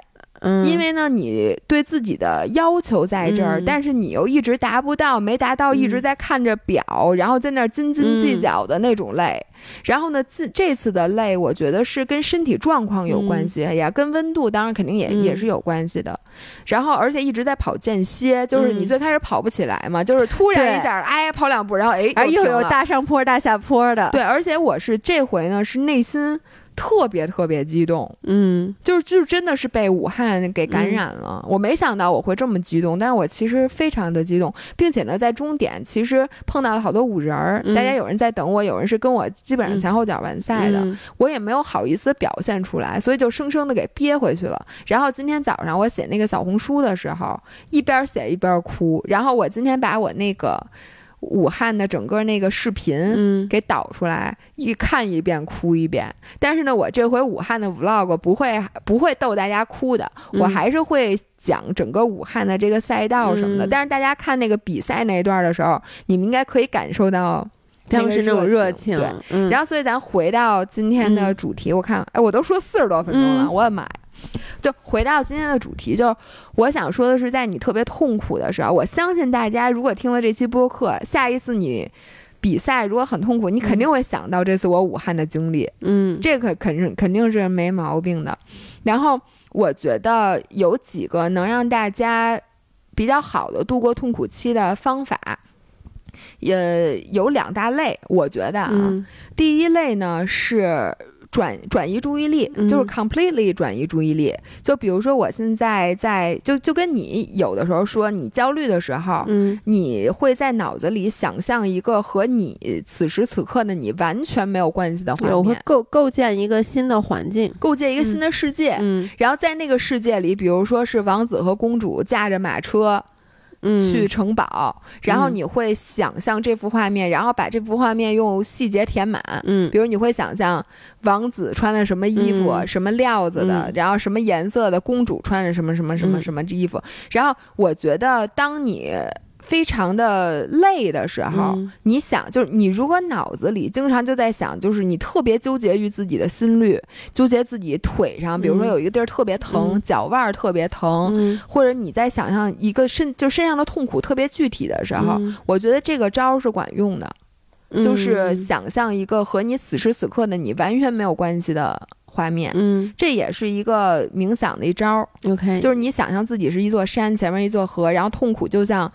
嗯，因为呢，你对自己的要求在这儿，嗯。但是你又一直达不到，没达到，一直嗯。在看着表，然后在那儿斤斤计较的那种累。然后呢，这这次的累，我觉得是跟身体状况有关系，也跟温度，当然肯定也、嗯也是有关系的。然后，而且一直在跑间歇，就是你嗯。最开始跑不起来嘛，就是突然一下，哎，跑两步，然后哎，而又有大上坡大下坡的，对，而且我是这回呢，是内心特别特别激动，嗯。就是就真的是被武汉给感染了。我没想到我会这么激动，但是我其实非常的激动，并且呢，在终点其实碰到了好多五人儿，嗯。大家有人在等我，有人是跟我基本上前后脚完赛的，嗯。我也没有好意思表现出来，所以就生生的给憋回去了。然后今天早上我写那个小红书的时候，一边写一边哭。然后我今天把我那个武汉的整个那个视频。嗯给导出来，一看一遍哭一遍。但是呢，我这回武汉的 vlog 不会不会逗大家哭的，我嗯还是会讲整个武汉的这个赛道什么的。嗯但是大家看那个比赛那一段的时候，你们应该可以感受到当时那种热情，对，嗯，然后，所以咱回到今天的嗯主题，我看，哎，我都说四十多分钟了，嗯我的妈呀！就回到今天的主题，就是我想说的是，在你特别痛苦的时候，我相信大家如果听了这期播客，下一次你比赛如果很痛苦，你肯定会想到这次我武汉的经历，嗯这个肯定肯定是没毛病的。然后我觉得有几个能让大家比较好的度过痛苦期的方法。也有两大类，我觉得啊，嗯第一类呢是转转移注意力，嗯就是 completely 转移注意力。就比如说我现在在，就就跟你有的时候说，你焦虑的时候，嗯你会在脑子里想象一个和你此时此刻的你完全没有关系的画我会，构构建一个新的环境，构建一个新的世界。嗯然后在那个世界里，比如说是王子和公主驾着马车嗯，去城堡，然后嗯。你会想象这幅画面，然后把这幅画面用细节填满。嗯。比如你会想象王子穿的什么衣服，嗯。什么料子的，嗯。然后什么颜色的公主穿着什么什么什么嗯。什么衣服。然后我觉得，当你非常的累的时候，嗯你想，就是你如果脑子里经常就在想，就是你特别纠结于自己的心率，纠结自己腿上，比如说嗯有一个地儿特别疼，嗯脚腕儿特别疼。嗯或者你在想象一个身就身上的痛苦特别具体的时候，嗯我觉得这个招儿是管用的。就是嗯想象一个和你此时此刻的你完全没有关系的画面，嗯这也是一个冥想的一招儿。，OK，就是你想象自己是一座山，前面一座河，然后痛苦就像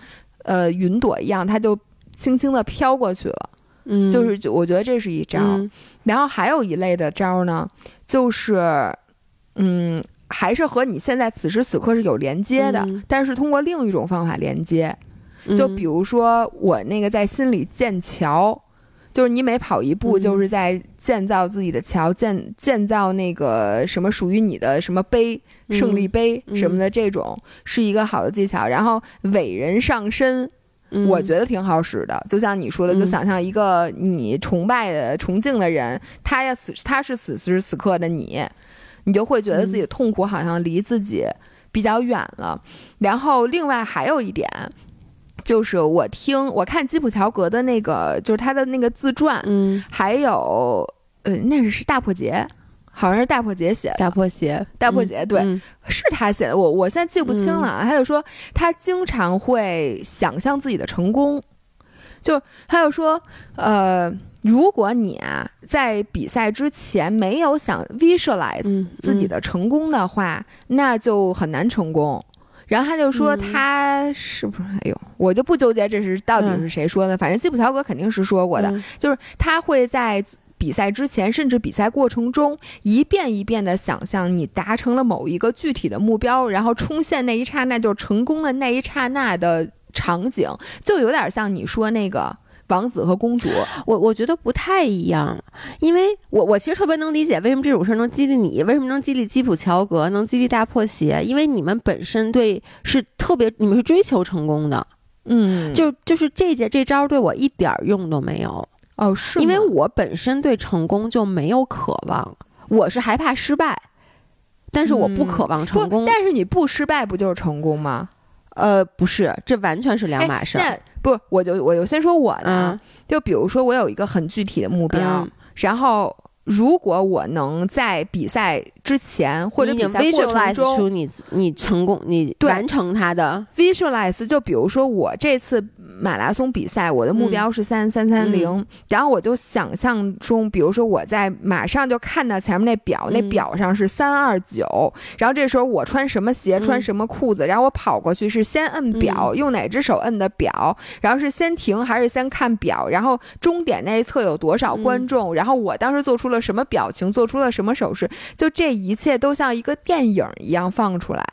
呃云朵一样，它就轻轻地飘过去了。嗯就是我觉得这是一招。嗯然后还有一类的招儿呢，就是嗯。还是和你现在此时此刻是有连接的，嗯但是通过另一种方法连接。就比如说我那个在心里建桥，就是你每跑一步嗯就是在建造自己的桥，建建造那个什么属于你的什么碑、胜利碑嗯什么的，这种是一个好的技巧。然后伟人上身，嗯我觉得挺好使的。就像你说的，就嗯想象一个你崇拜的、崇敬的人，他要此他是此时此刻的你，你就会觉得自己的痛苦好像离自己比较远了。然后另外还有一点。就是我听我看基普乔格的那个，就是他的那个自传，嗯，还有呃，那是是大破节，好像是大破节写的，大破鞋，大破节对嗯是他写的，我我现在记不清了啊。他就说他经常会想象自己的成功，就他就说，呃，如果你啊在比赛之前没有想 visualize 嗯自己的成功的话，那就很难成功。然后他就说嗯他是不是？哎呦，我就不纠结这是到底是谁说的，反正基普乔格肯定是说过的，嗯就是他会在比赛之前，甚至比赛过程中，一遍一遍的想象你达成了某一个具体的目标，然后冲线那一刹那就成功的那一刹那的场景，就有点像你说那个王子和公主。我我觉得不太一样，因为我我其实特别能理解为什么这种事儿能激励你，为什么能激励基普乔格，能激励大破鞋，因为你们本身对是特别，你们是追求成功的，嗯就就就是这届这招对我一点儿用都没有，哦是吗，因为我本身对成功就没有渴望，我是害怕失败，但是我不嗯渴望成不功。但是你不失败不就是成功吗？呃，不是，这完全是两哎码事不，我就我就先说我的啊，嗯就比如说我有一个很具体的目标，嗯然后如果我能在比赛之前或者你比赛过程中出你你成功，你完成它的，visualize，就比如说我这次马拉松比赛，我的目标是三三三嗯。零，然后我就想象中，比如说我在马上就看到前面那表，那嗯。表上是三二九，然后这时候我穿什么鞋，嗯。穿什么裤子，然后我跑过去是先摁表，用哪只手摁的表，然后是先停还是先看表，然后终点那一侧有多少观嗯。众，然后我当时做出了什么表情，做出了什么手势，就这一切都像一个电影一样放出来。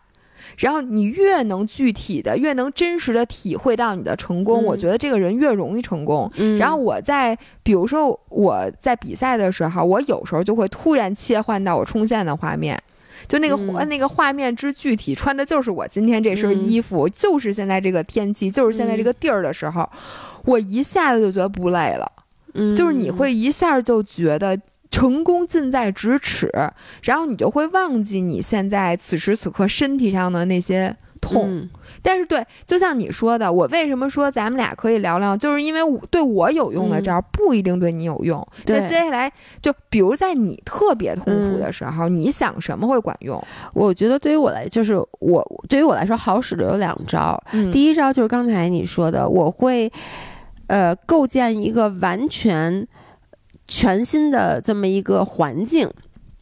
然后你越能具体的、越能真实的体会到你的成功，嗯我觉得这个人越容易成功。嗯然后我在，比如说我在比赛的时候，我有时候就会突然切换到我冲线的画面。就那个那个画面之具体，穿的就是我今天这身嗯衣服，就是现在这个天气，就是现在这个地儿的时候，我一下子就觉得不累了。嗯就是你会一下就觉得成功近在咫尺，然后你就会忘记你现在此时此刻身体上的那些痛。嗯但是对，就像你说的，我为什么说咱们俩可以聊聊，就是因为我对我有用的招儿不一定对你有用。那接下来就比如在你特别痛苦的时候，你想什么会管用？我觉得对于我来，就是我对于我来说好使的有两招。嗯第一招就是刚才你说的，我会呃构建一个完全全新的这么一个环境。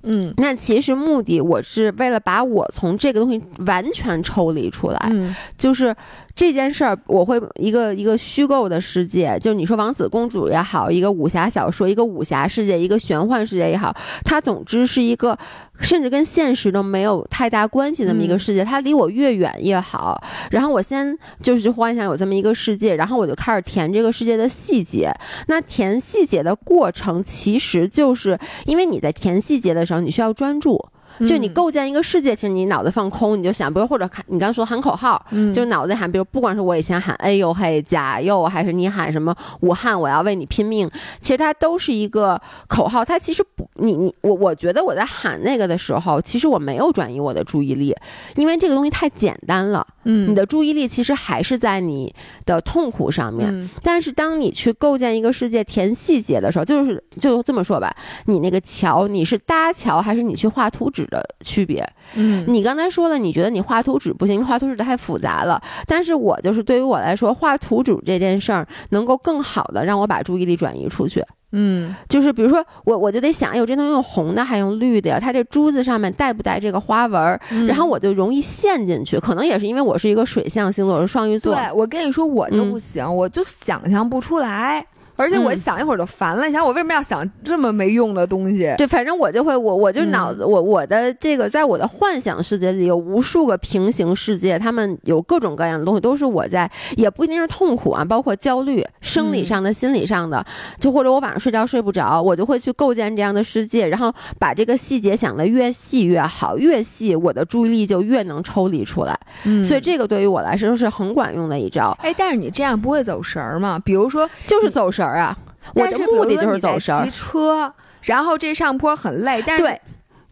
嗯。那其实目的我是为了把我从这个东西完全抽离出来，嗯。就是这件事儿，我会一个一个虚构的世界，就你说王子公主也好，一个武侠小说，一个武侠世界，一个玄幻世界也好，它总之是一个甚至跟现实都没有太大关系的那么一个嗯世界，它离我越远越好。然后我先就是幻想有这么一个世界，然后我就开始填这个世界的细节。那填细节的过程，其实就是因为你在填细节的时候，你需要专注。就你嗯构建一个世界，其实你脑子放空，你就想，比如或者喊你刚刚说喊口号，嗯就脑子喊，比如不管是我以前喊哎呦嘿加油，还是你喊什么武汉我要为你拼命，其实它都是一个口号。它其实不，你你我我觉得我在喊那个的时候，其实我没有转移我的注意力，因为这个东西太简单了。嗯你的注意力其实还是在你的痛苦上面。嗯但是当你去构建一个世界填细节的时候，就是就这么说吧，你那个桥你是搭桥还是你去画图纸的区别？嗯你刚才说了，你觉得你画图纸不行，因为画图纸太复杂了。但是我就是对于我来说，画图纸这件事儿能够更好的让我把注意力转移出去。嗯就是比如说我我就得想，哎呦，这东西用红的还用绿的呀？它这珠子上面带不带这个花纹？嗯然后我就容易陷进去。可能也是因为我是一个水象星座，我是双鱼座。对，我跟你说，我就嗯不行，我就想象不出来。而且我嗯。想一会儿就烦了，你想我为什么要想这么没用的东西？对，反正我就会，我我就嗯。脑子，我我的这个，在我的幻想世界里有无数个平行世界，他们有各种各样的东西，都是我在，也不一定是痛苦啊，包括焦虑，生理嗯。上的、心理上的，就或者我晚上睡觉睡不着，我就会去构建这样的世界，然后把这个细节想得越细越好，越细我的注意力就越能抽离出来，嗯。所以这个对于我来说是很管用的一招，哎，但是你这样不会走神儿吗？比如说，就是走神儿啊，我的目的就是走神儿骑。车，然后这上坡很累，但是对，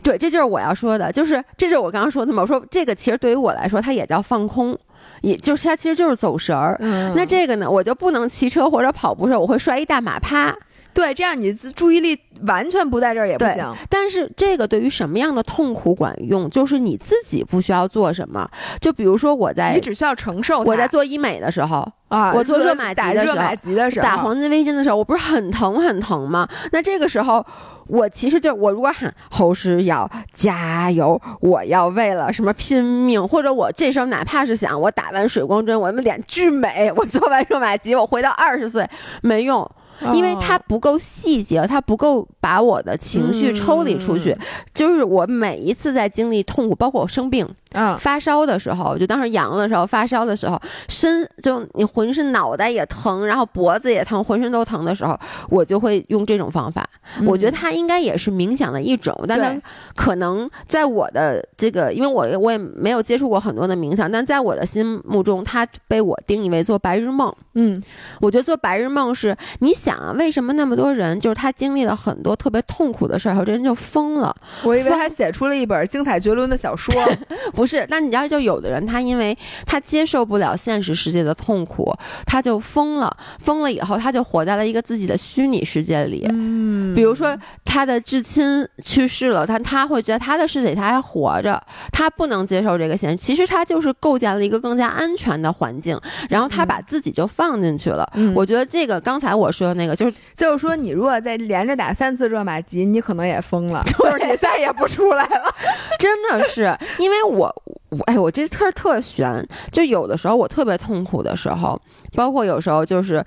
对，这就是我要说的，就是这就是我刚刚说的嘛。我说这个其实对于我来说，它也叫放空，也就是它其实就是走神儿。嗯，那这个呢，我就不能骑车或者跑步的时候，我会摔一大马趴。对，这样你自注意力完全不在这儿也不对行。但是这个对于什么样的痛苦管用？就是你自己不需要做什么。就比如说我在你只需要承受。我在做医美的时候，啊，我做热玛吉打的时候玛吉的时候，打黄金微针的时候，我不是很疼很疼吗？那这个时候，我其实就我如果喊侯诗瑶加油，我要为了什么拼命，或者我这时候哪怕是想我打完水光针，我他妈脸巨美，我做完热玛吉，我回到二十岁没用，因为它哦不够细节，它不够把我的情绪抽离出去。嗯就是我每一次在经历痛苦，包括我生病、嗯发烧的时候，就当时阳的时候，发烧的时候，身就你浑身脑袋也疼，然后脖子也疼，浑身都疼的时候，我就会用这种方法。我觉得它应该也是冥想的一种，但它可能在我的这个，因为我我也没有接触过很多的冥想，但在我的心目中，它被我定义为做白日梦。嗯我觉得做白日梦是，你想啊，为什么那么多人就是他经历了很多特别痛苦的事儿后，这人就疯了？我以为他写出了一本精彩绝伦的小说。不是，那你知道，就有的人他因为他接受不了现实世界的痛苦，他就疯了。疯了以后，他就活在了一个自己的虚拟世界里。嗯比如说，他的至亲去世了，他他会觉得他的世界他还活着，他不能接受这个现实。其实他就是构建了一个更加安全的环境，然后他把自己就放进去了。嗯我觉得这个刚才我说的那个，就是就是说，你如果再连着打三次热玛吉，你可能也疯了，就是你再也不出来了。真的是因为我我哎，我这特特悬，就有的时候我特别痛苦的时候，包括有时候就是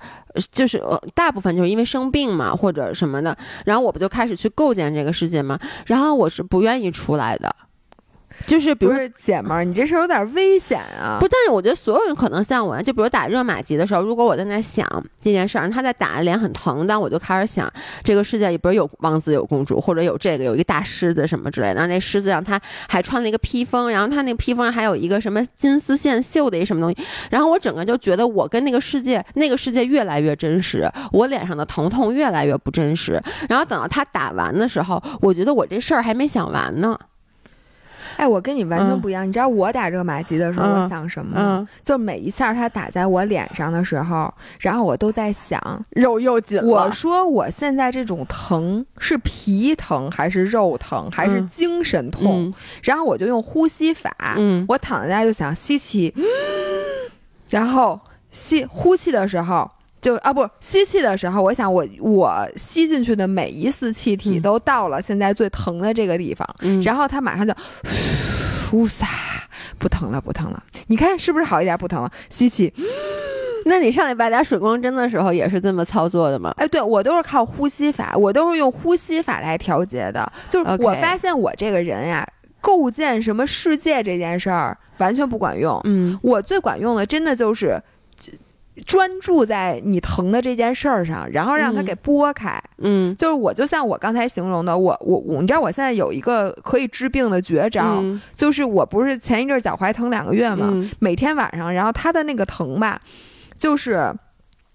就是呃，大部分就是因为生病嘛或者什么的，然后我不就开始去构建这个世界嘛，然后我是不愿意出来的。就是比如说姐们儿，你这事儿有点危险啊！不，但是我觉得所有人可能像我，就比如打热玛吉的时候，如果我在那想这件事儿，他在打脸很疼，但我就开始想，这个世界里不是有王子有公主，或者有这个有一个大狮子什么之类的，然后那狮子上他还穿了一个披风，然后他那个披风上还有一个什么金丝线绣的一什么东西，然后我整个就觉得我跟那个世界那个世界越来越真实，我脸上的疼痛越来越不真实，然后等到他打完的时候，我觉得我这事儿还没想完呢，哎，我跟你完全嗯不一样。你知道我打热玛吉的时候，嗯我想什么吗？嗯，就每一下它打在我脸上的时候，然后我都在想，肉又紧了，我说我现在这种疼是皮疼还是肉疼还是嗯精神痛？嗯然后我就用呼吸法，嗯我躺在那儿就想吸气，然后吸呼气的时候。就啊不，吸气的时候，我想我我吸进去的每一丝气体嗯都到了现在最疼的这个地方，嗯，然后它马上就呼撒，不疼了，不疼了。你看是不是好一点？不疼了，吸气。那你上礼拜打水光针的时候也是这么操作的吗？哎，对我都是靠呼吸法，我都是用呼吸法来调节的。就是我发现我这个人呀，构建什么世界这件事儿完全不管用。嗯我最管用的，真的就是专注在你疼的这件事儿上，然后让它嗯。给拨开。嗯。就是我就像我刚才形容的，我我我，你知道我现在有一个可以治病的绝招，嗯。就是我不是前一阵儿脚踝疼两个月嘛，嗯。每天晚上，然后它的那个疼吧，就是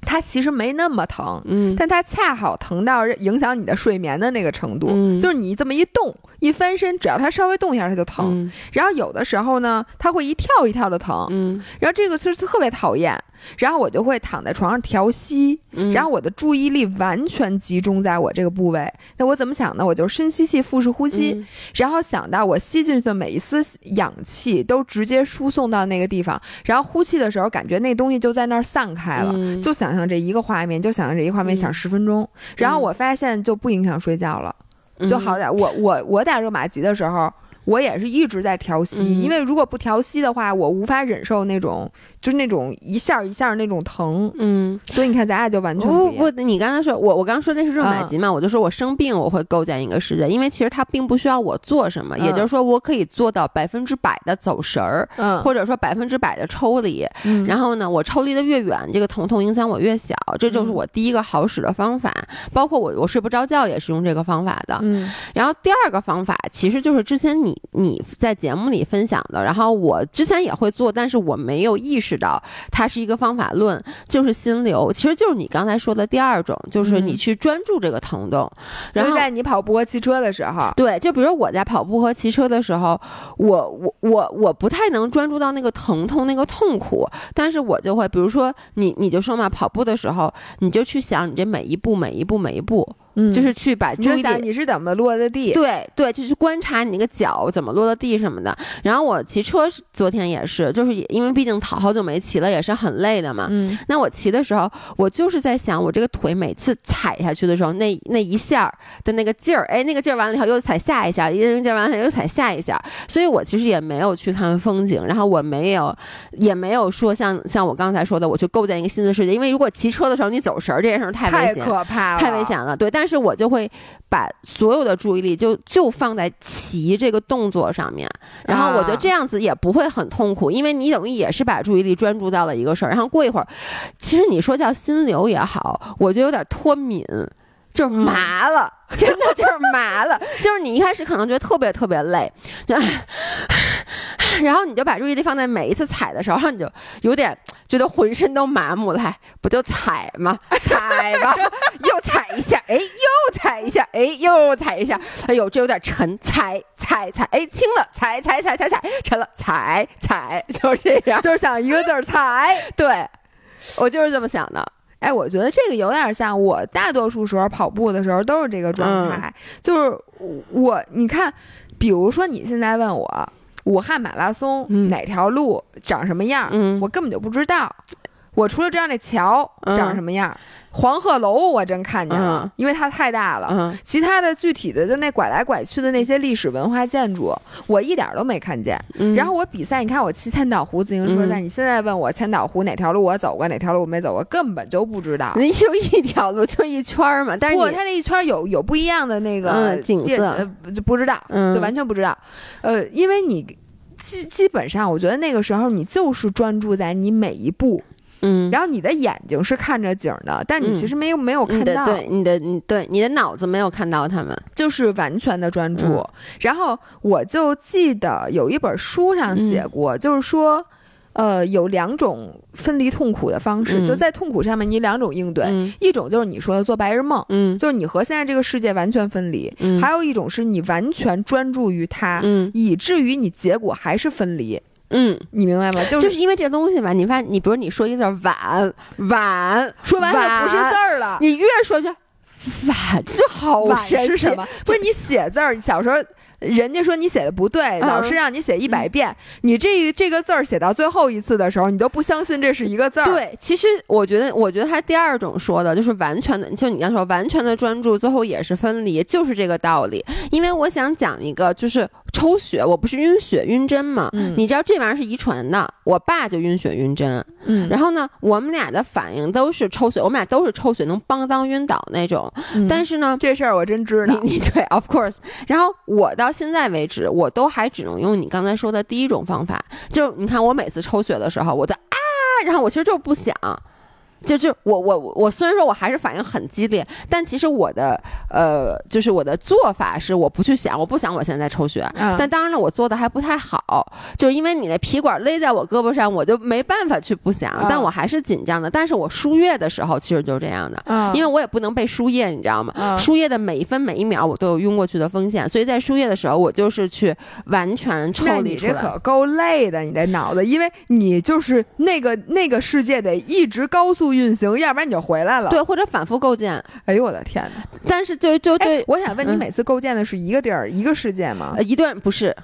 它其实没那么疼，嗯。但它恰好疼到影响你的睡眠的那个程度，嗯。就是你这么一动一翻身，只要它稍微动一下它就疼。嗯然后有的时候呢，它会一跳一跳的疼，嗯然后这个就是特别讨厌。然后我就会躺在床上调息，嗯，然后我的注意力完全集中在我这个部位。那我怎么想呢？我就深吸气，腹式呼吸，嗯然后想到我吸进去的每一丝氧气都直接输送到那个地方，然后呼气的时候感觉那东西就在那儿散开了。嗯就想象这一个画面，就想象这一个画面，嗯想十分钟，然后我发现就不影响睡觉了，就好点儿。我我我打热玛吉的时候，我也是一直在调息，嗯因为如果不调息的话，我无法忍受那种就是那种一下儿一下儿那种疼。嗯。所以你看，咱俩就完全不。不，你刚才说我我刚刚说那是热玛吉嘛，我就说我生病我会构建一个世界，因为其实它并不需要我做什么，也嗯就是说我可以做到百分之百的走神儿，嗯，或者说百分之百的抽离。嗯然后呢，我抽离的越远，这个疼痛影响我越小，这就是嗯我第一个好使的方法。包括我我睡不着觉也是用这个方法的。嗯然后第二个方法其实就是之前你你在节目里分享的，然后我之前也会做，但是我没有意识到它是一个方法论，就是心流，其实就是你刚才说的第二种，就是你嗯去专注这个疼痛，然后。就在你跑步和骑车的时候，对，就比如我在跑步和骑车的时候，我我我我不太能专注到那个疼痛、那个痛苦，但是我就会，比如说你你就说嘛，跑步的时候，你就去想你这每一步、每一步、每一步，嗯就是去把注意力你就想你是怎么落的地。对对，就是观察你那个脚怎么落的地什么的。然后我骑车昨天也是，就是也因为毕竟好好久没骑了，也是很累的嘛。嗯那我骑的时候，我就是在想，我这个腿每次踩下去的时候，那那一下的那个劲儿，哎，那个劲儿完了以后又踩下一下，一个劲儿完了以后又踩下一下，所以我其实也没有去看风景，然后我没有，也没有说像像我刚才说的，我去构建一个新的世界，因为如果骑车的时候你走神儿这件事儿太危太险，可怕了，太危险了，对。但是我就会把所有的注意力就就放在骑这个动作上面，然后我觉得啊这样子也不会很痛苦，因为你等于也是把注意力专注到了一个事儿，然后过一会儿，其实你说叫心流也好，我觉得有点脱敏。就是麻了，真的就是麻了。就是你一开始可能觉得特别特别累，就，然后你就把注意力放在每一次踩的时候，然后你就有点觉得浑身都麻木了，哎不就踩吗？踩吧，又踩一下，哎，又踩一下，哎，又踩一下，哎呦，这有点沉，踩踩踩，哎，轻了，踩踩踩踩踩，沉了，踩踩，就这样。就是想一个字儿踩。对，我就是这么想的。哎，我觉得这个有点像我大多数时候跑步的时候都是这个状态，就是我你看，比如说你现在问我武汉马拉松、嗯。哪条路长什么样，嗯。我根本就不知道。我除了知道那桥嗯。长什么样，黄鹤楼我真看见了，嗯因为它太大了。嗯，其他的具体的就那拐来拐去的那些历史文化建筑，我一点儿都没看见。嗯然后我比赛，你看我骑千岛湖自行车嗯赛，你现在问我千岛湖哪条路我走过，哪条路我没走过，根本就不知道。那就一条路，就一圈儿嘛。但是它那一圈有有不一样的那个嗯景色电呃，就不知道，嗯就完全不知道。呃，因为你基基本上，我觉得那个时候你就是专注在你每一步，嗯，然后你的眼睛是看着景儿的，但你嗯其实没有没有看到，对你的你对你的脑子没有看到他们。就是完全的专注。嗯。然后我就记得有一本书上写嗯。过，就是说。呃，有两种分离痛苦的方式，嗯。就在痛苦上面，你两种应对，嗯。一种就是你说的做白日梦，嗯。就是你和现在这个世界完全分离；嗯。还有一种是你完全专注于它，嗯。以至于你结果还是分离。嗯，你明白吗？就就是是因为这东西吧，你发现你比如你说一个字儿晚晚，说完就不是字儿了，你越说就晚，就好晚神奇？不是你写字儿，小时候。人家说你写的不对，嗯老师让你写一百遍，你这这个字儿写到最后一次的时候，你都不相信这是一个字儿。，对，其实我觉得，我觉得他第二种说的就是完全的，就你刚说完全的专注，最后也是分离，就是这个道理。因为我想讲一个，就是抽血，我不是晕血晕针吗？嗯你知道这玩意儿是遗传的，我爸就晕血晕针，嗯，然后呢，我们俩的反应都是抽血，我们俩都是抽血能邦当晕倒那种。嗯但是呢，这事儿我真知道。你你对，of course。然后我到到现在为止，我都还只能用你刚才说的第一种方法，就你看我每次抽血的时候，我都啊，然后我其实就是不想。就就我我我虽然说我还是反应很激烈，但其实我的呃，就是我的做法是我不去想，我不想我现在抽血，嗯但当然了，我做的还不太好，就是因为你那皮管勒在我胳膊上，我就没办法去不想，嗯但我还是紧张的。但是我输液的时候其实就是这样的，嗯因为我也不能被输液，你知道吗？嗯输液的每一分每一秒我都有晕过去的风险，所以在输液的时候，我就是去完全抽那你这离出来。可够累的，你这脑子，因为你就是那个那个世界得一直高速运行，要不然你就回来了。，对，或者反复构建，哎呦我的天哪！但是就就对哎，，我想问你，嗯每次构建的是一个地儿、一个世界吗呃，？一段不是，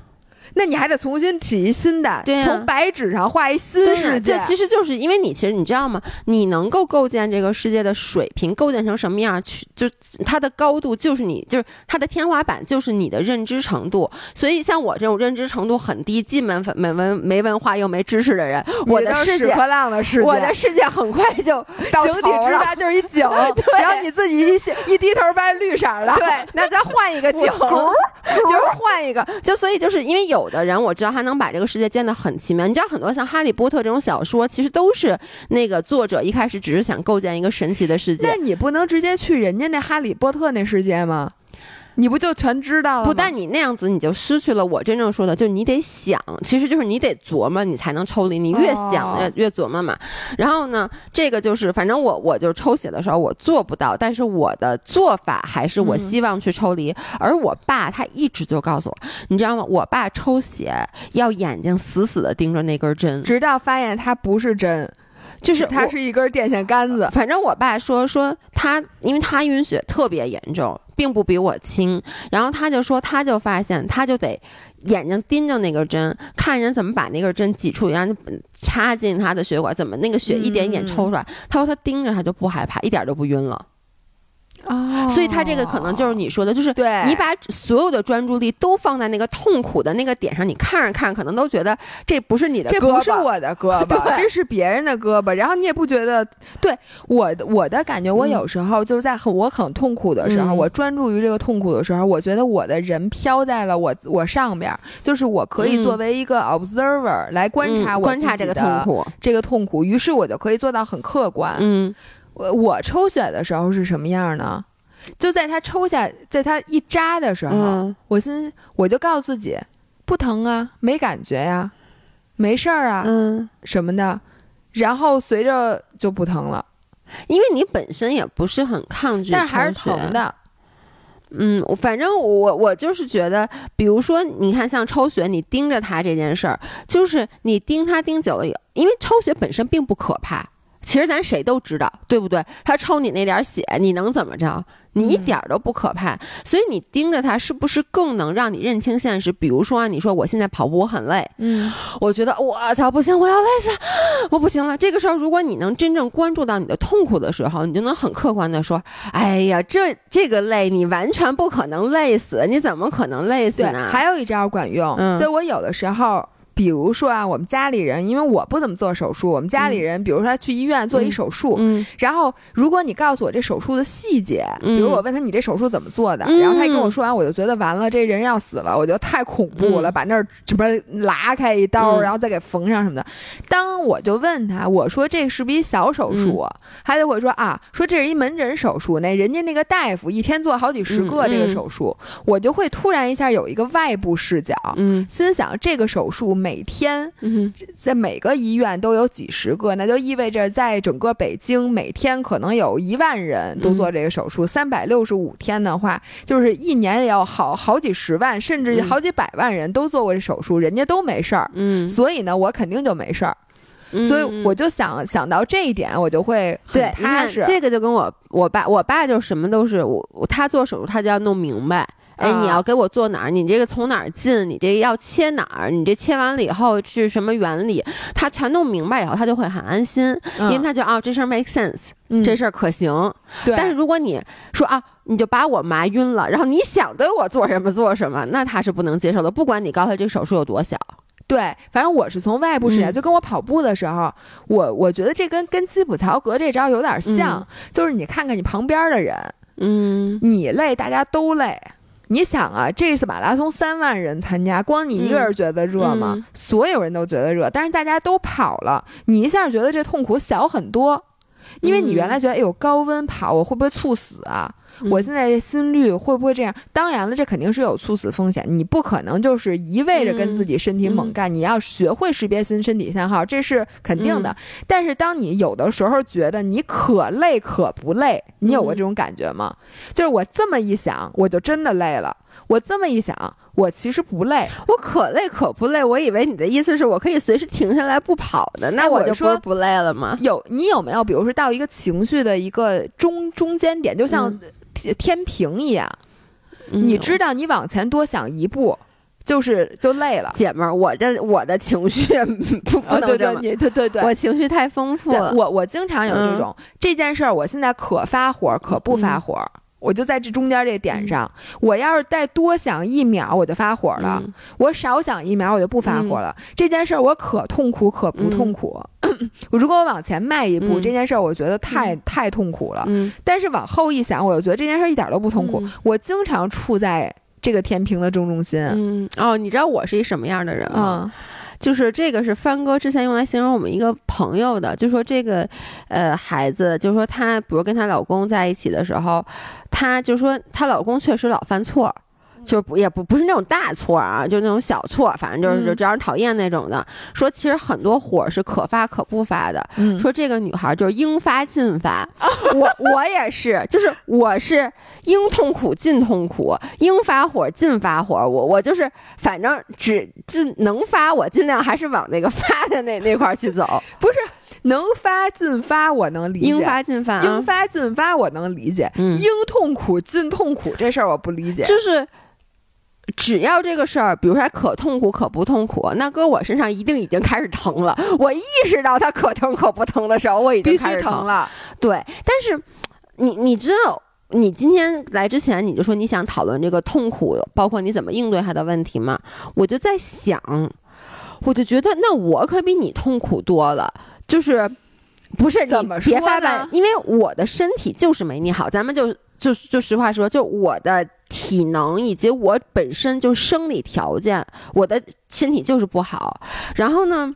那你还得重新起一新的，对呀从白纸上画一新对世界。这其实就是因为你，其实你知道吗？你能够构建这个世界的水平，构建成什么样，去就它的高度就是你，就是它的天花板就是你的认知程度。所以像我这种认知程度很低、既没文没文没文化又没知识的人，我的世界，屎壳郎的世界，我的世界很快就 到井底头了。之蛙就是一井，对然后你自己一下一低头发现绿色儿的，对，那再换一个井，就是换一个，就所以就是因为有有的人我知道他能把这个世界建得很奇妙。你知道很多像《哈利波特》这种小说，其实都是那个作者一开始只是想构建一个神奇的世界那，你不能直接去人家那哈利波特那世界吗？你不就全知道了？不但你那样子，你就失去了我真正说的，就你得想，其实就是你得琢磨，你才能抽离。你越想哦越越琢磨嘛。然后呢，这个就是反正我我就抽血的时候我做不到，但是我的做法还是我嗯希望去抽离。而我爸他一直就告诉我，你知道吗？我爸抽血要眼睛死死的盯着那根针，直到发现它不是针，就是它是一根电线杆子。反正我爸说说他，因为他晕血特别严重，并不比我轻。然后他就说，他就发现他就得眼睛盯着那根针，看人怎么把那根针挤出，然后插进他的血管，怎么那个血一点一点抽出来。他说他盯着他就不害怕，一点都不晕了。哦。所以他这个可能就是你说的，就是对。你把所有的专注力都放在那个痛苦的那个点上，你看着看着，可能都觉得这不是你的这胳膊，不是我的胳膊，这是别人的胳膊。然后你也不觉得，对我的我的感觉，我嗯有时候就是在很我很痛苦的时候，嗯。我专注于这个痛苦的时候，我觉得我的人飘在了我我上边儿，就是我可以嗯。作为一个 observer 来观察观察这个痛苦，这个痛苦，于是我就可以做到很客观。嗯我我抽血的时候是什么样呢？就在他抽下，在他一扎的时候，嗯我心我就告诉自己，不疼啊，没感觉呀、没事儿啊，嗯。什么的，然后随着就不疼了，因为你本身也不是很抗拒，但是还是疼。的。嗯，我反正我我就是觉得，比如说，你看像抽血，你盯着它这件事儿，就是你盯它盯久了以后，因为抽血本身并不可怕。其实咱谁都知道，对不对？他抽你那点血，你能怎么着？你一嗯点都不可怕。所以你盯着他，是不是更能让你认清现实？比如说啊，你说我现在跑步我很累，嗯，我觉得我操不行，我要累死，我不行了。这个时候，如果你能真正关注到你的痛苦的时候，你就能很客观的说：“哎呀，这这个累，你完全不可能累死，你怎么可能累死，呢？”还有一招管用，嗯就我有的时候。比如说啊，我们家里人，因为我不怎么做手术，我们家里人，比如说他去医院做一手术，嗯。然后如果你告诉我这手术的细节，嗯比如我问他你这手术怎么做的，嗯。然后他一跟我说完，我就觉得完了，这人要死了，我觉得太恐怖了，嗯。把那儿什么拉开一刀，嗯。然后再给缝上什么的。当我就问他，我说这是不是一小手术？啊？他就会说啊，说这是一门诊手术，那人家那个大夫一天做好几十个嗯这个嗯手术，我就会突然一下有一个外部视角。嗯。心想，这个手术每天嗯在每个医院都有几十个，那就意味着在整个北京每天可能有一万人都做这个手术。三百六十五天的话，就是一年也要好好几十万，甚至嗯好几百万人都做过这手术，人家都没事儿。嗯，所以呢，我肯定就没事儿。嗯所以我就想想到这一点，我就会很踏实。这个就跟我我爸，我爸就什么都是我我他做手术他就要弄明白。哎，啊你要给我做哪儿？你这个从哪儿进？你这个要切哪儿？你这切完了以后是什么原理？他全弄明白以后，他就会很安心，因为他就啊、这事儿 make sense，、嗯这事儿可行。对，但是如果你说啊，你就把我麻晕了，然后你想对我做什么做什么，那他是不能接受的。不管你告诉他这个手术有多小，对，反正我是从外部视角，嗯就跟我跑步的时候，我我觉得这跟跟基普乔格这招有点像，嗯就是你看看你旁边的人，嗯你累，大家都累。你想啊，这次马拉松三万人参加，光你一个人觉得热吗？嗯所有人都觉得热，但是大家都跑了，你一下觉得这痛苦小很多，因为你原来觉得，哎呦，高温跑我会不会猝死啊？嗯我现在这心率会不会这样？当然了，这肯定是有猝死风险，你不可能就是一味着跟自己身体猛干，你要学会识别新身体信号，这是肯定的。但是当你有的时候觉得你可累可不累，你有过这种感觉吗？就是我这么一想，我就真的累了；我这么一想，我其实不累。我可累可不累。我以为你的意思是我可以随时停下来不跑的，那哎我我就说不累了吗？有你有没有，比如说到一个情绪的一个中中间点，就像嗯天天平一样，嗯你知道你往前多想一步，就是就累了。姐们儿，我这我的情绪不不能对对，这么，你对对对，我情绪太丰富了。我我经常有这种、这件事儿，我现在可发火可不发嗯火。我就在这中间这点上，我要是再多想一秒，我就发火了；嗯我少想一秒，我就不发火了。这件事儿我可痛苦可不痛苦。如果我往前迈一步，嗯这件事儿我觉得太、太痛苦了。嗯但是往后一想，我又觉得这件事儿一点都不痛苦。嗯我经常处在这个天平的正中心。嗯哦，你知道我是一什么样的人吗？嗯就是这个是帆哥之前用来形容我们一个朋友的，就说这个呃孩子，就说她比如跟她老公在一起的时候，她就说她老公确实老犯错。就是不也不不是那种大错啊，就是那种小错，反正就是嗯就招人讨厌那种的。说其实很多火是可发可不发的，嗯，说这个女孩就是应发尽发，我我也是，就是我是应痛苦尽痛苦，应发火尽发火，我我就是反正只就能发，我尽量还是往那个发的那那块儿去走，不是能发尽发，我能理解。应发尽发、啊，应发尽发，我能理解。嗯应痛苦尽痛苦这事儿我不理解。就是。只要这个事儿，比如说它可痛苦可不痛苦，那搁我身上一定已经开始疼了。我意识到它可疼可不疼的时候，我已经开始须疼了。对，但是你你知道，你今天来之前你就说你想讨论这个痛苦，包括你怎么应对它的问题吗？我就在想，我就觉得那我可比你痛苦多了，就是不是你别发白，因为我的身体就是没你好，咱们就就就实话说，就我的。体能以及我本身就生理条件，我的身体就是不好。然后呢，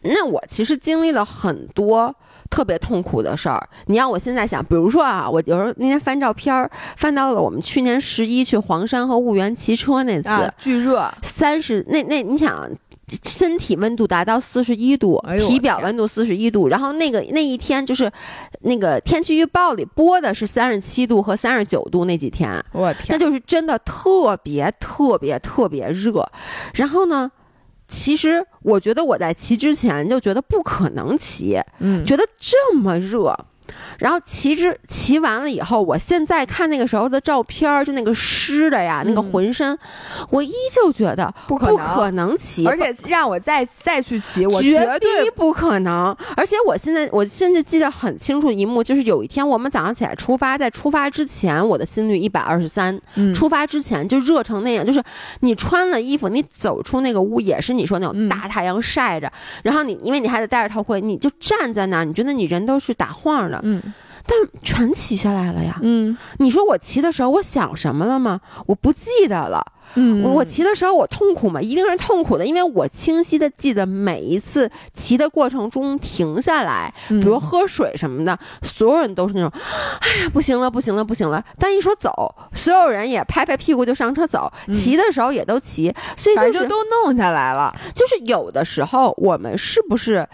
那我其实经历了很多特别痛苦的事儿。你让我现在想，比如说啊，我有时候那天翻照片儿，翻到了我们去年十一去黄山和婺源骑车那次，啊，巨热，三十那那你想。身体温度达到四十一度，体表温度四十一度，然后那个那一天就是，那个天气预报里播的是三十七度和三十九度那几天，我天，那就是真的特别特别特别热。然后呢，其实我觉得我在骑之前就觉得不可能骑，嗯，觉得这么热。然后骑之骑完了以后，我现在看那个时候的照片儿，就那个湿的呀，那个嗯。浑身，我依旧觉得不可能，不可能骑，而且让我再再去骑，我绝绝对不可能。而且我现在我甚至记得很清楚一幕，就是有一天我们早上起来出发，在出发之前，我的心率一百二十三，嗯。出发之前就热成那样，就是你穿了衣服，你走出那个屋也是你说那种嗯大太阳晒着，然后你因为你还得戴着头盔，你就站在那儿，你觉得你人都是打晃的，嗯但全骑下来了呀。嗯你说我骑的时候我想什么了吗？我不记得了。嗯，我我骑的时候我痛苦吗？一定是痛苦的，因为我清晰的记得每一次骑的过程中停下来，比比如喝水什么的，所有人都是那种，哎呀，不行了，不行了，不行了。但一说走，所有人也拍拍屁股就上车走，嗯骑的时候也都骑，所以就是就都弄下来了。就是有的时候我们是不是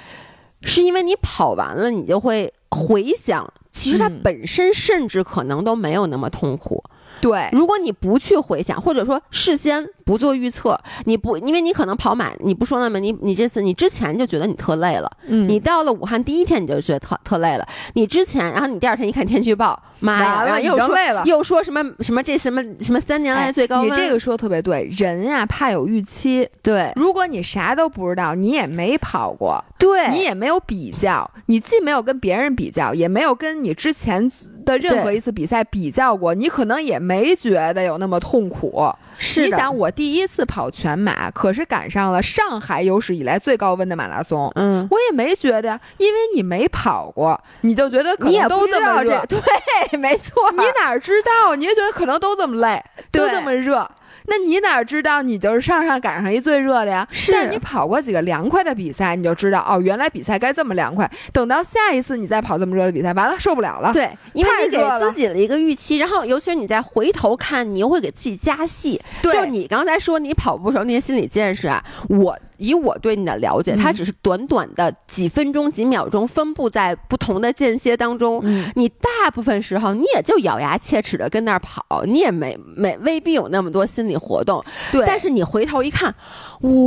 是因为你跑完了，你就会回想，其实它嗯本身甚至可能都没有那么痛苦。对，如果你不去回想，或者说事先不做预测，你不，因为你可能跑满，你不说了吗？你你这次你之前就觉得你特累了，嗯你到了武汉第一天你就觉得特特累了，你之前，然后你第二天一看天气预报，妈呀，又说经累了。又说什么什么这什么什么三年来哎最高温，你这个说的特别对，人呀怕有预期。对如果你啥都不知道，你也没跑过，对，你也没有比较，你既没有跟别人比较，也没有跟你之前的任何一次比赛比较过，你可能也没觉得有那么痛苦。是你想，我第一次跑全马，可是赶上了上海有史以来最高温的马拉松。嗯，我也没觉得呀，因为你没跑过，你就觉得可能都这么热，，对，没错，你哪知道？你就觉得可能都这么累，都这么热。那你哪知道你就是上上赶上一最热的呀？是但是你跑过几个凉快的比赛，你就知道哦，原来比赛该这么凉快。等到下一次你再跑这么热的比赛，完了受不了了。对，因为你给自己了一个预期，然后尤其是你再回头看，你又会给自己加戏。对就你刚才说你跑步时候那些心理建设啊，我以我对你的了解，嗯它只是短短的几分钟、几秒钟，分布在不同的间歇当中。嗯，你大部分时候你也就咬牙切齿的跟那儿跑，你也没没未必有那么多心理活动。对，但是你回头一看，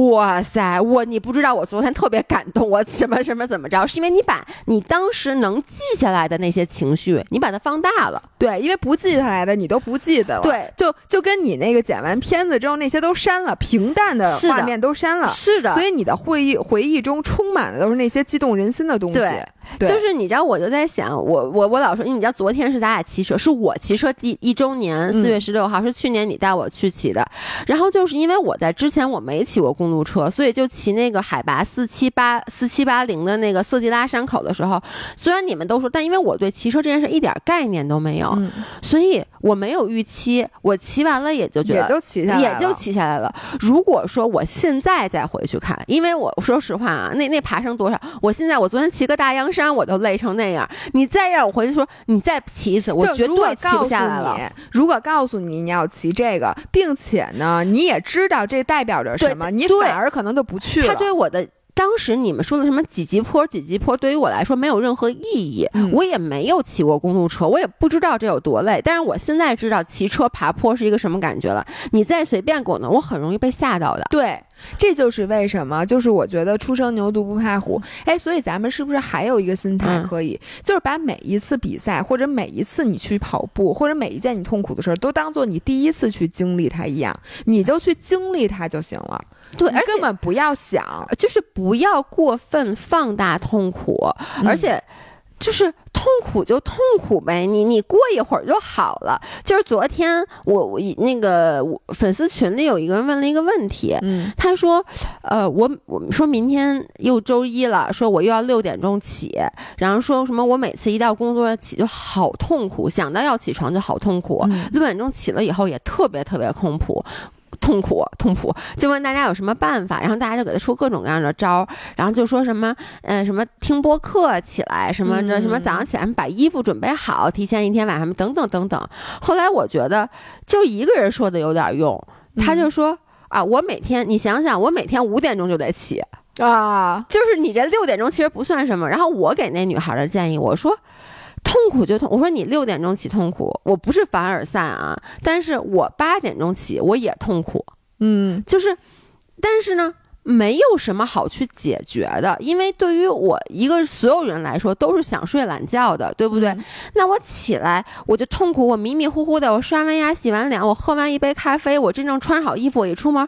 哇塞，我你不知道我昨天特别感动，我什么什么怎么着，是因为你把你当时能记下来的那些情绪，你把它放大了。对，因为不记下来的你都不记得了，对，就就跟你那个剪完片子之后那些都删了，平淡的画面都删了。是的，所以你的会忆回忆中充满的都是那些激动人心的东西。对对，就是你知道，我就在想，我我我老说，你知道，昨天是咱俩骑车，是我骑车第一周年，四月十六号、是去年你带我去骑的。然后就是因为我在之前我没骑过公路车，所以就骑那个海拔四七八四七八零的那个色季拉山口的时候，虽然你们都说，但因为我对骑车这件事一点概念都没有，嗯，所以我没有预期，我骑完了也就觉得也就骑下来了，也就骑下来了。如果说我现在再回去看，因为我说实话啊，那那爬升多少？我现在我昨天骑个大洋山，我都累成那样。你再让我回去说，你再骑一次，我绝对骑不下来了。告诉你。如果告诉你你要骑这个，并且呢，你也知道这代表着什么，你反而可能就不去了。他对我的。当时你们说的什么几级坡、几级坡，对于我来说没有任何意义。嗯我也没有骑过公路车，我也不知道这有多累。但是我现在知道骑车爬坡是一个什么感觉了。你再随便给我弄，我很容易被吓到的。对，这就是为什么，就是我觉得初生牛犊不怕虎。哎，所以咱们是不是还有一个心态嗯可以，就是把每一次比赛，或者每一次你去跑步，或者每一件你痛苦的事儿，都当做你第一次去经历它一样，你就去经历它就行了。对，而根本不要想，就是不要过分放大痛苦，嗯而且就是痛苦就痛苦呗，你你过一会儿就好了。就是昨天我我那个我粉丝群里有一个人问了一个问题。嗯他说：“呃，我我们说明天又周一了，说我又要六点钟起，然后说什么我每次一到工作起就好痛苦，想到要起床就好痛苦，嗯六点钟起了以后也特别特别痛苦。”痛苦，痛苦，就问大家有什么办法，然后大家就给他出各种各样的招儿，然后就说什么，呃，什么听播客起来，什么这什么早上起来把衣服准备好，提前一天晚上等等等等。后来我觉得就一个人说的有点用，他就说啊，我每天你想想，我每天五点钟就得起，啊，就是你这六点钟其实不算什么。然后我给那女孩的建议，我说。痛苦就痛，我说你六点钟起痛苦，我不是凡尔赛啊，但是我八点钟起我也痛苦，嗯就是，但是呢，没有什么好去解决的，因为对于我一个所有人来说都是想睡懒觉的，对不对？嗯那我起来我就痛苦，我迷迷糊糊的，我刷完牙、洗完脸，我喝完一杯咖啡，我真正穿好衣服，我一出门，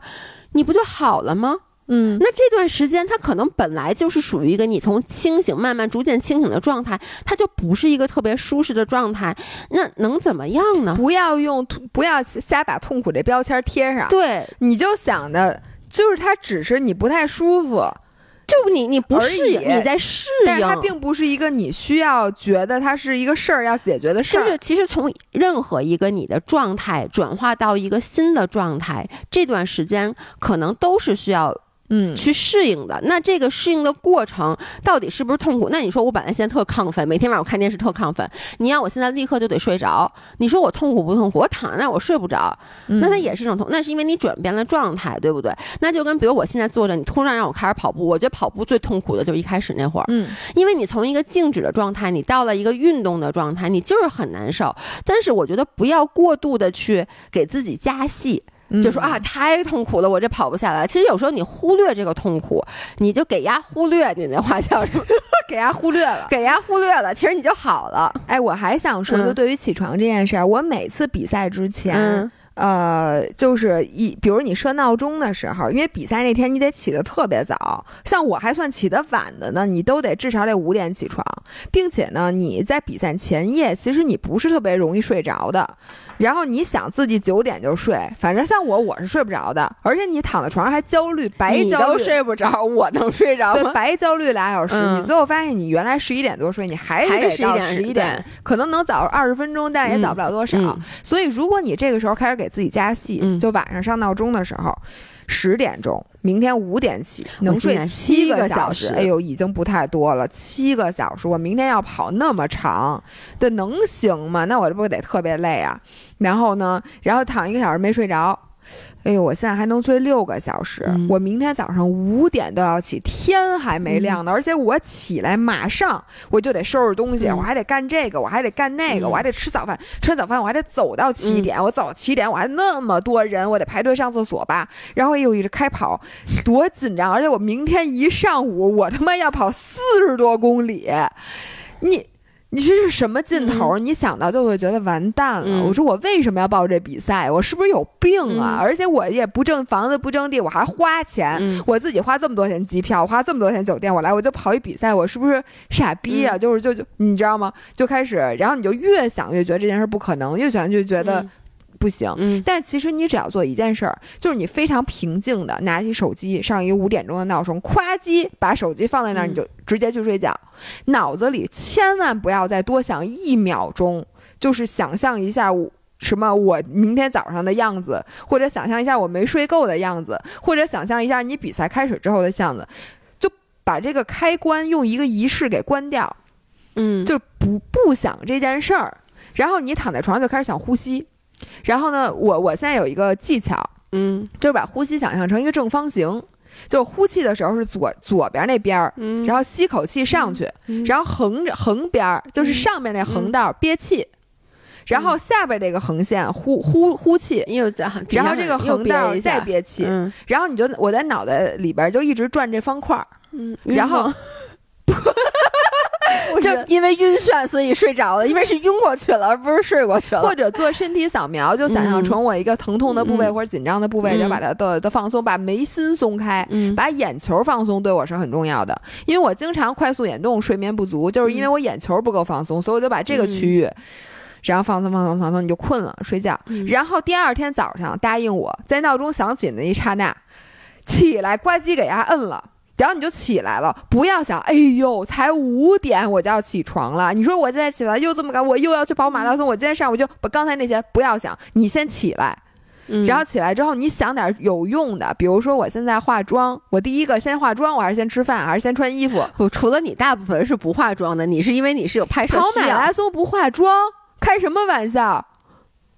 你不就好了吗？嗯，那这段时间，他可能本来就是属于一个你从清醒慢慢逐渐清醒的状态，它就不是一个特别舒适的状态，那能怎么样呢？不要用不要瞎把痛苦这标签贴上，对，你就想的。就是它只是你不太舒服，就你你不适应，你在适应，但是它并不是一个你需要觉得它是一个事儿要解决的事儿。就是其实从任何一个你的状态转化到一个新的状态，这段时间可能都是需要嗯，去适应的。那这个适应的过程到底是不是痛苦？那你说我本来现在特亢奋，每天晚上我看电视特亢奋，你让我现在立刻就得睡着，你说我痛苦不痛苦？我躺在那儿我睡不着，那它也是一种痛，那是因为你转变了状态，对不对？那就跟比如我现在坐着，你突然让我开始跑步，我觉得跑步最痛苦的就是一开始那会儿，嗯因为你从一个静止的状态，你到了一个运动的状态，你就是很难受。但是我觉得不要过度的去给自己加戏，嗯，就说啊太痛苦了，我这跑不下来。其实有时候你忽略这个痛苦，你就给压忽略，你那话叫什么？给压忽略了。给压忽略了，其实你就好了。哎，我还想说，就嗯对于起床这件事儿，我每次比赛之前，嗯呃，就是一，比如你设闹钟的时候，因为比赛那天你得起得特别早，像我还算起得晚的呢，你都得至少得五点起床，并且呢，你在比赛前夜，其实你不是特别容易睡着的，然后你想自己九点就睡，反正像我，我是睡不着的，而且你躺在床上还焦虑，白你都焦虑。睡不着，我能睡着，吗？白焦虑俩小时，嗯你最后发现你原来十一点多睡，你还是得到是11点十一点，可能能早二十分钟，但也早不了多少。嗯所以，如果你这个时候开始给自己加戏，嗯就晚上上闹钟的时候，十点钟，明天五点起，能睡七个小时，小时哎呦，已经不太多了，七个小时，我明天要跑那么长，这能行吗？那我这不得特别累啊？然后呢，然后躺一个小时没睡着。哎呦，我现在还能睡六个小时，嗯。我明天早上五点都要起，天还没亮呢，而且我起来马上我就得收拾东西，嗯。我还得干这个，我还得干那个，嗯。我还得吃早饭，吃完早饭我还得走到七点，我走七点我还那么多人，我得排队上厕所吧，然后又一直开跑，多紧张！而且我明天一上午我他妈要跑四十多公里，你。你这是什么劲头？你想到就会觉得完蛋了。嗯我说我为什么要报这比赛？我是不是有病啊？嗯而且我也不挣房子不挣地，我还花钱，嗯我自己花这么多钱机票，花这么多钱酒店，我来我就跑一比赛，我是不是傻逼啊？嗯就是就就你知道吗？就开始，然后你就越想越觉得这件事不可能，越想越觉得嗯不行。嗯但其实你只要做一件事儿，就是你非常平静的拿起手机，上一个五点钟的闹钟，咵叽把手机放在那儿，嗯你就直接去睡觉，脑子里千万不要再多想一秒钟，就是想象一下我。什么？我明天早上的样子，或者想象一下我没睡够的样子，或者想象一下你比赛开始之后的样子，就把这个开关用一个仪式给关掉，嗯，就不不想这件事儿，然后你躺在床上就开始想呼吸，然后呢，我我现在有一个技巧，嗯。就是把呼吸想象成一个正方形，就是呼气的时候是左左边那边儿，嗯，然后吸口气上去，嗯然后横着横边儿就是上面那横道憋气，然后下边这个横线呼呼呼气，然后这个横道再憋憋气，嗯。然后你就我在脑袋里边就一直转这方块儿，嗯，然后 就因为晕眩，所以睡着了，因为是晕过去了，而不是睡过去了。或者做身体扫描，就想象成我一个疼痛的部位嗯或者紧张的部位，嗯就把它的的放松，把眉心松开。嗯把眼球放松对我是很重要的，因为我经常快速眼动、睡眠不足，就是因为我眼球不够放松，所以我就把这个区域，然后放松、放松、放松，你就困了，睡觉。嗯然后第二天早上答应我，在闹钟响起的一刹那，起来呱唧给它摁了。然后你就起来了，不要想，哎呦，才五点我就要起床了。你说我现在起来又这么赶，我又要去跑马拉松，我今天上午就把刚才那些不要想，你先起来，嗯然后起来之后，你想点有用的，比如说我现在化妆，我第一个先化妆，我还是先吃饭，还是先穿衣服？我除了你，大部分人是不化妆的。你是因为你是有拍摄跑马拉松不化妆，开什么玩笑？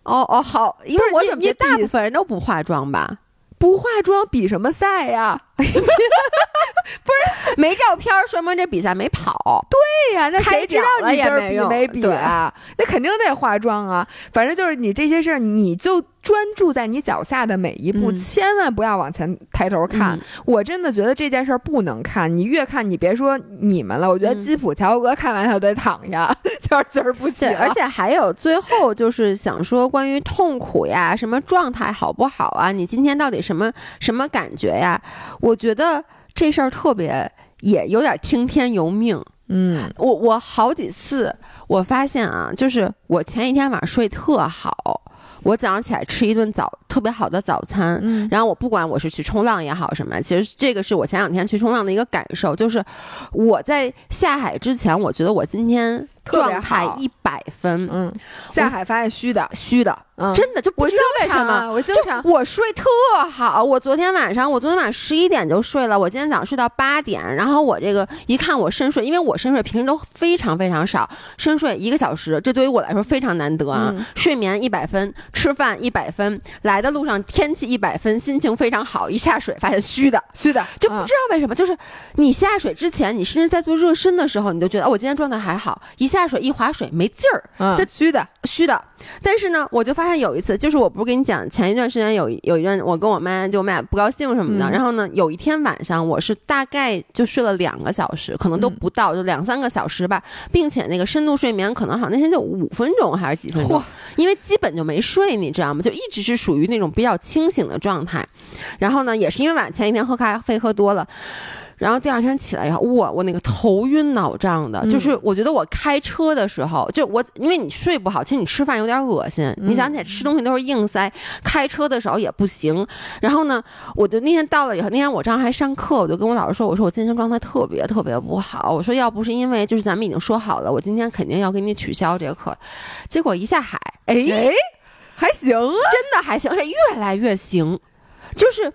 哦哦好，因为我怎么觉得大部分人都不化妆吧？不化妆比什么赛呀？不是没照片说明这比赛没跑。对呀，那谁知道你今儿比没比啊？那肯定得化妆啊。反正就是你这些事儿，你就专注在你脚下的每一步，嗯千万不要往前抬头看。嗯我真的觉得这件事儿不能看，你越看，你别说你们了，我觉得嗯吉普乔格看完他都得躺下，就是今儿不起。而且还有最后就是想说关于痛苦呀，什么状态好不好啊？你今天到底什么什么感觉呀？我觉得这事儿特别也有点听天由命。嗯我我好几次我发现啊，就是我前一天晚上睡特好，我早上起来吃一顿早特别好的早餐，嗯。然后我不管我是去冲浪也好什么，其实这个是我前两天去冲浪的一个感受，就是我在下海之前，我觉得我今天状态好。一百分，嗯，下海发现虚的，虚的，嗯，真的就不知道为什么。我经就常我睡特好，我昨天晚上我昨天晚上十一点就睡了，我今天早上睡到八点，然后我这个一看我深睡，因为我深睡平时都非常非常少，深睡一个小时，这对于我来说非常难得啊。嗯。睡眠一百分，吃饭一百分，来的路上天气一百分，心情非常好，一下水发现虚的，虚的，就不知道为什么，就是你下水之前，你甚至在做热身的时候，你就觉得、哦、我今天状态还好，一下水一划水没劲儿，嗯，这虚的，虚的。但是呢，我就发现有一次，就是我不是跟你讲，前一段时间有一有一段，我跟我妈就我们俩不高兴什么的，嗯然后呢，有一天晚上我是大概就睡了两个小时，可能都嗯不到，就两三个小时吧，并且那个深度睡眠可能好像那天就五分钟还是几分钟，因为基本就没睡，你知道吗？就一直是属于那种比较清醒的状态。然后呢，也是因为晚前一天喝咖啡喝多了。然后第二天起来以后，我，我那个头晕脑胀的，嗯就是我觉得我开车的时候，就我因为你睡不好，其实你吃饭有点恶心，嗯你想起来吃东西都是硬塞，开车的时候也不行。然后呢，我就那天到了以后，那天我正好还上课，我就跟我老师说，我说我今天状态特别特别不好，我说要不是因为就是咱们已经说好了，我今天肯定要给你取消这个课。结果一下海，哎，哎，还行啊，真的还行，而且越来越行，就是。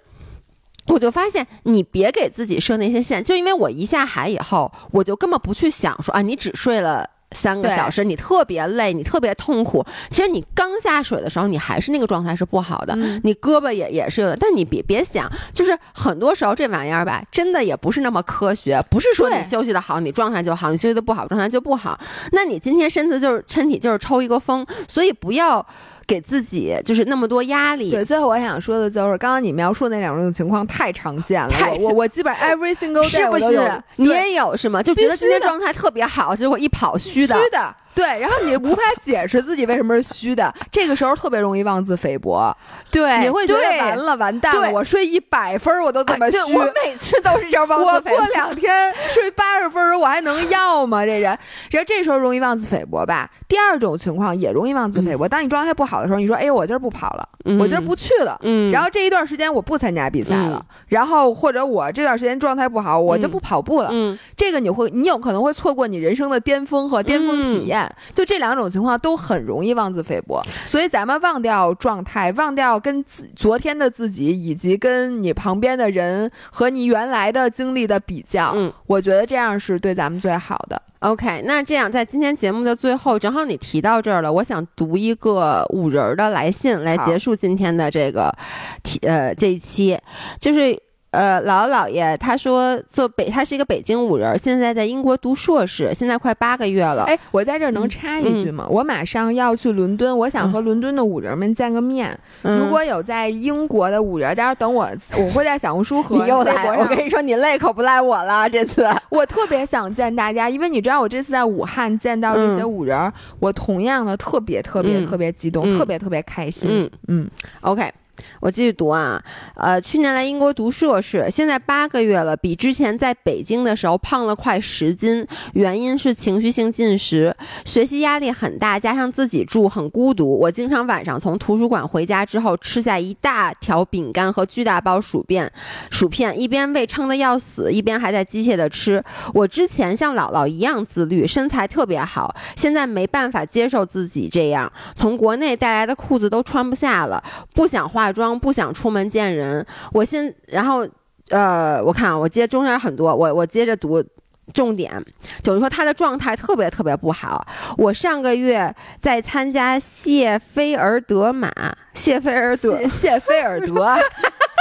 我就发现，你别给自己设那些线，就因为我一下海以后，我就根本不去想说啊，你只睡了三个小时，你特别累，你特别痛苦。其实你刚下水的时候，你还是那个状态是不好的，你胳膊也也是有的。但你别别想，就是很多时候这玩意儿吧，真的也不是那么科学，不是说你休息的好，你状态就好；你休息的不好，状态就不好。那你今天身子就是身体就是抽一个风，所以不要。给自己就是那么多压力。对，最后我想说的就是，刚刚你描述那两种情况太常见了。我我基本上 every single day 是不是？你也有是吗？就觉得今天状态特别好，结果一跑虚的。虚的。对，然后你无法解释自己为什么是虚的，这个时候特别容易妄自菲薄。对，你会觉得完了，完蛋了，我睡一百分我都这么虚。我每次都是这样妄自菲薄。我过两天睡八十分我还能要吗？这人，然后这时候容易妄自菲薄吧。第二种情况也容易妄自菲薄，当你状态不好的时候，你说：“哎，我今儿不跑了，我今儿不去了。”嗯，然后这一段时间我不参加比赛了，然后或者我这段时间状态不好，我就不跑步了。嗯，这个你会，你有可能会错过你人生的巅峰和巅峰体验。就这两种情况都很容易妄自菲薄，所以咱们忘掉状态，忘掉跟自昨天的自己以及跟你旁边的人和你原来的经历的比较，嗯，我觉得这样是对咱们最好的。OK，那这样在今天节目的最后，正好你提到这儿了，我想读一个五人的来信来结束今天的这个，题呃这一期，就是。呃，姥姥姥爷他说做北，他是一个北京五人，现在在英国读硕士，现在快八个月了。哎，我在这儿能插一句吗？我马上要去伦敦，我想和伦敦的五人们见个面。如果有在英国的五人，待会儿等我，我会在小红书和微博上。我跟你说，你累可不赖我了。这次 我特别想见大家，因为你知道，我这次在武汉见到这些五人，我同样的特别特别特别激动，特别特别开心。嗯嗯，OK。我继续读啊，呃，去年来英国读硕士，现在八个月了，比之前在北京的时候胖了快十斤，原因是情绪性进食，学习压力很大，加上自己住很孤独，我经常晚上从图书馆回家之后吃下一大条饼干和巨大包薯片，薯片一边胃撑得要死，一边还在机械的吃。我之前像姥姥一样自律，身材特别好，现在没办法接受自己这样，从国内带来的裤子都穿不下了，不想花。化妆不想出门见人，我先，然后，呃，我看我接中间很多，我我接着读重点，就是说他的状态特别特别不好。我上个月在参加谢菲尔德马，谢菲尔德，谢菲尔德。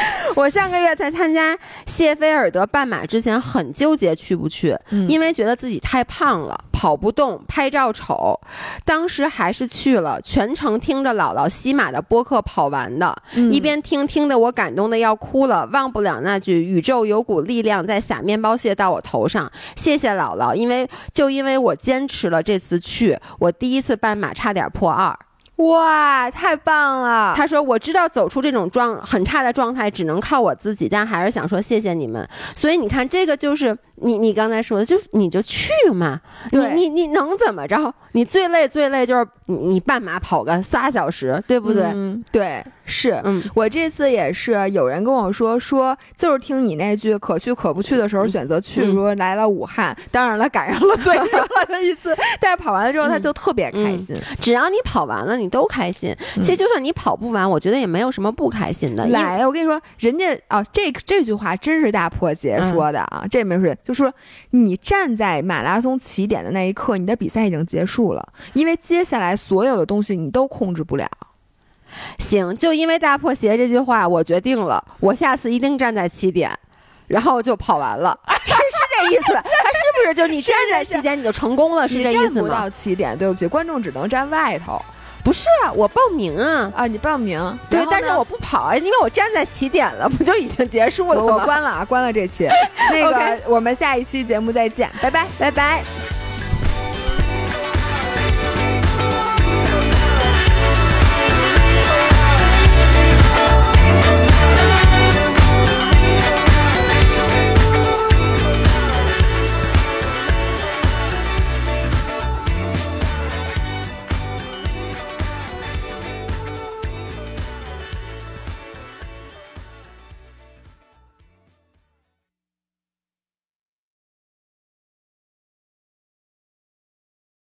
我上个月在参加谢菲尔德半马之前很纠结去不去，因为觉得自己太胖了，跑不动，拍照丑。当时还是去了，全程听着姥姥西马的播客跑完的，一边听听得我感动的要哭了，忘不了那句“宇宙有股力量在撒面包屑到我头上”。谢谢姥姥，因为就因为我坚持了这次去，我第一次半马差点破二。哇，太棒了！他说：“我知道走出这种状很差的状态只能靠我自己，但还是想说谢谢你们。所以你看，这个就是你你刚才说的，就你就去嘛，你你你能怎么着？你最累最累就是你你半马跑个仨小时，对不对？对。”是，嗯，我这次也是有人跟我说说，就是听你那句可去可不去的时候选择去，说来了武汉，当然了，赶上了最热的一次，但是跑完了之后他就特别开心。只要你跑完了，你都开心。其实就算你跑不完，我觉得也没有什么不开心的。来，我跟你说，人家啊，这这句话真是大破节说的啊，这没说，就说你站在马拉松起点的那一刻，你的比赛已经结束了，因为接下来所有的东西你都控制不了。行，就因为大破鞋这句话，我决定了，我下次一定站在起点，然后就跑完了，是是这意思？他是不是就你站在起点你就成功了？是这意思吗？不到起点，对不起，观众只能站外头。不是啊，我报名啊啊！你报名，对，但是我不跑啊，因为我站在起点了，不就已经结束了吗？我关了啊，关了这期。那个，我们下一期节目再见，拜拜，拜拜。